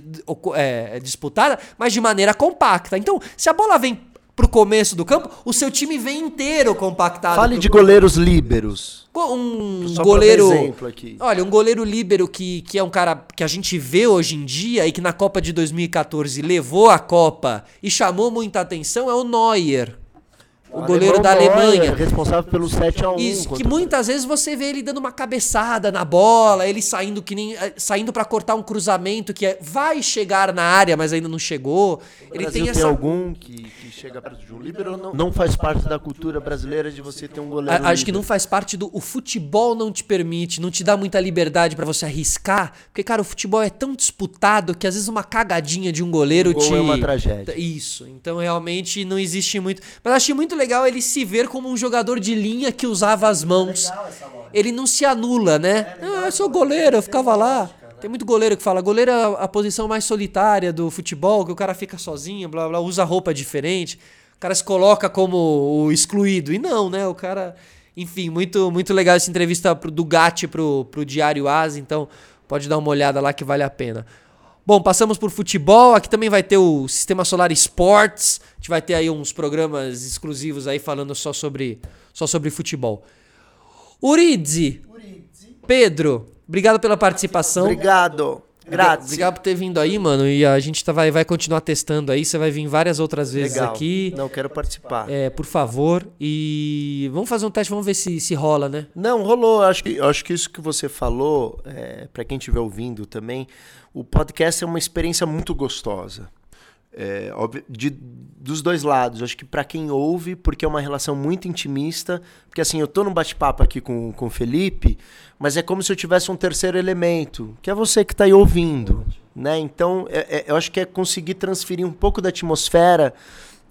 S1: é, disputada, mas de maneira compacta. Então, se a bola vem pro começo do campo, o seu time vem inteiro compactado.
S2: Fale de goleiros líberos.
S1: Um Só goleiro. exemplo aqui. Olha, um goleiro líbero que, que é um cara que a gente vê hoje em dia e que na Copa de 2014 levou a Copa e chamou muita atenção é o Neuer o, goleiro da Alemanha.
S2: responsável pelo 7 a 1
S1: Isso, que muitas vezes você vê ele dando uma cabeçada na bola, ele saindo que nem eh, saindo para cortar um cruzamento que é, vai chegar na área, mas ainda não chegou.
S2: O ele tem, essa... tem algum que, que chega perto de um líbero não, não faz parte da cultura brasileira de você ter um goleiro.
S1: A, acho que não faz parte do o futebol não te permite, não te dá muita liberdade para você arriscar, porque cara, o futebol é tão disputado que às vezes uma cagadinha de um goleiro
S2: um
S1: te
S2: é uma tragédia.
S1: Isso. Então realmente não existe muito, mas achei muito legal ele se ver como um jogador de linha que usava as mãos. Ele não se anula, né? É ah, eu sou goleiro, eu ficava lá. Né? Tem muito goleiro que fala, goleiro é a posição mais solitária do futebol, que o cara fica sozinho, blá blá, usa roupa diferente. O cara se coloca como o excluído. E não, né? O cara. Enfim, muito, muito legal essa entrevista do Gatti pro, pro Diário As, então pode dar uma olhada lá que vale a pena. Bom, passamos por futebol. Aqui também vai ter o Sistema Solar Sports. A gente vai ter aí uns programas exclusivos aí falando só sobre, só sobre futebol. Uridzi. Pedro, obrigado pela participação.
S2: Obrigado. Graças.
S1: Obrigado por ter vindo aí, mano. E a gente tá, vai, vai continuar testando aí. Você vai vir várias outras vezes
S2: Legal.
S1: aqui.
S2: Não, quero participar.
S1: É, por favor. E vamos fazer um teste, vamos ver se, se rola, né?
S2: Não, rolou. Acho que, acho que isso que você falou, é, para quem estiver ouvindo também, o podcast é uma experiência muito gostosa. É, óbvio, de, dos dois lados. Acho que para quem ouve, porque é uma relação muito intimista. Porque assim, eu tô num bate-papo aqui com, com o Felipe, mas é como se eu tivesse um terceiro elemento, que é você que está aí ouvindo. Né? Então, é, é, eu acho que é conseguir transferir um pouco da atmosfera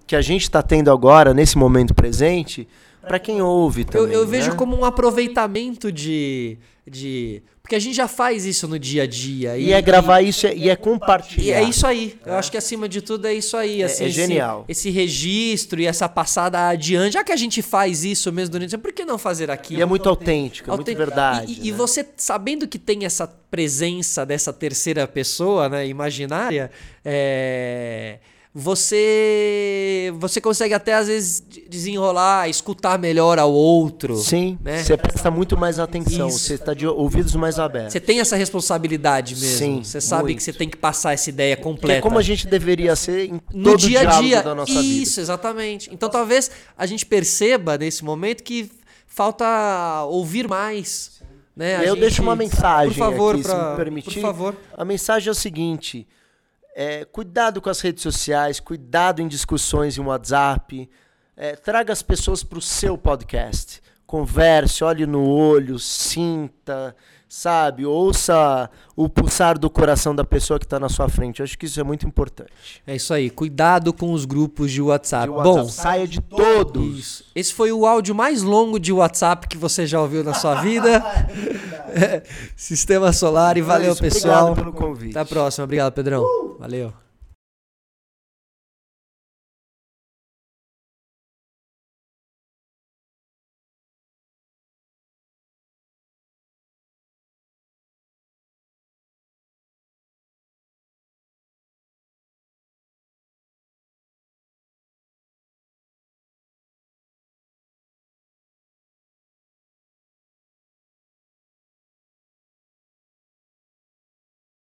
S2: que a gente está tendo agora, nesse momento presente, para quem ouve também.
S1: Eu, eu
S2: né?
S1: vejo como um aproveitamento de, de. Porque a gente já faz isso no dia a dia.
S2: E, é gravar isso e é compartilhar.
S1: E é isso aí. Eu acho que acima de tudo é isso aí. Assim,
S2: é genial.
S1: Esse, esse registro e essa passada adiante. Já que a gente faz isso mesmo durante o por que não fazer aqui?
S2: E é muito autêntico, é muito verdade.
S1: E, e,
S2: né?
S1: você, sabendo que tem essa presença dessa terceira pessoa, né, imaginária, é você você consegue até às vezes desenrolar, escutar melhor ao outro.
S2: Sim.
S1: Né?
S2: Você presta muito mais atenção, Isso. você está de ouvidos mais abertos.
S1: Você tem essa responsabilidade mesmo. Sim. Você sabe muito. que você tem que passar essa ideia completa. Que
S2: é como a gente deveria ser em
S1: no
S2: todo
S1: dia a dia
S2: da nossa
S1: Isso,
S2: vida.
S1: Isso, exatamente. Então talvez a gente perceba nesse momento que falta ouvir mais. Né?
S2: eu
S1: gente...
S2: deixo uma mensagem
S1: por favor,
S2: aqui,
S1: pra...
S2: se me permitir.
S1: Por favor.
S2: A mensagem é o seguinte: é, cuidado com as redes sociais, cuidado em discussões em WhatsApp. É, traga as pessoas para o seu podcast. Converse, olhe no olho, sinta, sabe? Ouça o pulsar do coração da pessoa que está na sua frente. Eu acho que isso é muito importante.
S1: É isso aí. Cuidado com os grupos de WhatsApp.
S2: De WhatsApp.
S1: Bom,
S2: saia de todos.
S1: Isso. Esse foi o áudio mais longo de WhatsApp que você já ouviu na sua vida. (laughs) (laughs) Sistema Solar e valeu,
S2: é isso,
S1: pessoal.
S2: Obrigado pelo convite.
S1: Até a próxima. Obrigado, Pedrão. Uh! Valeu.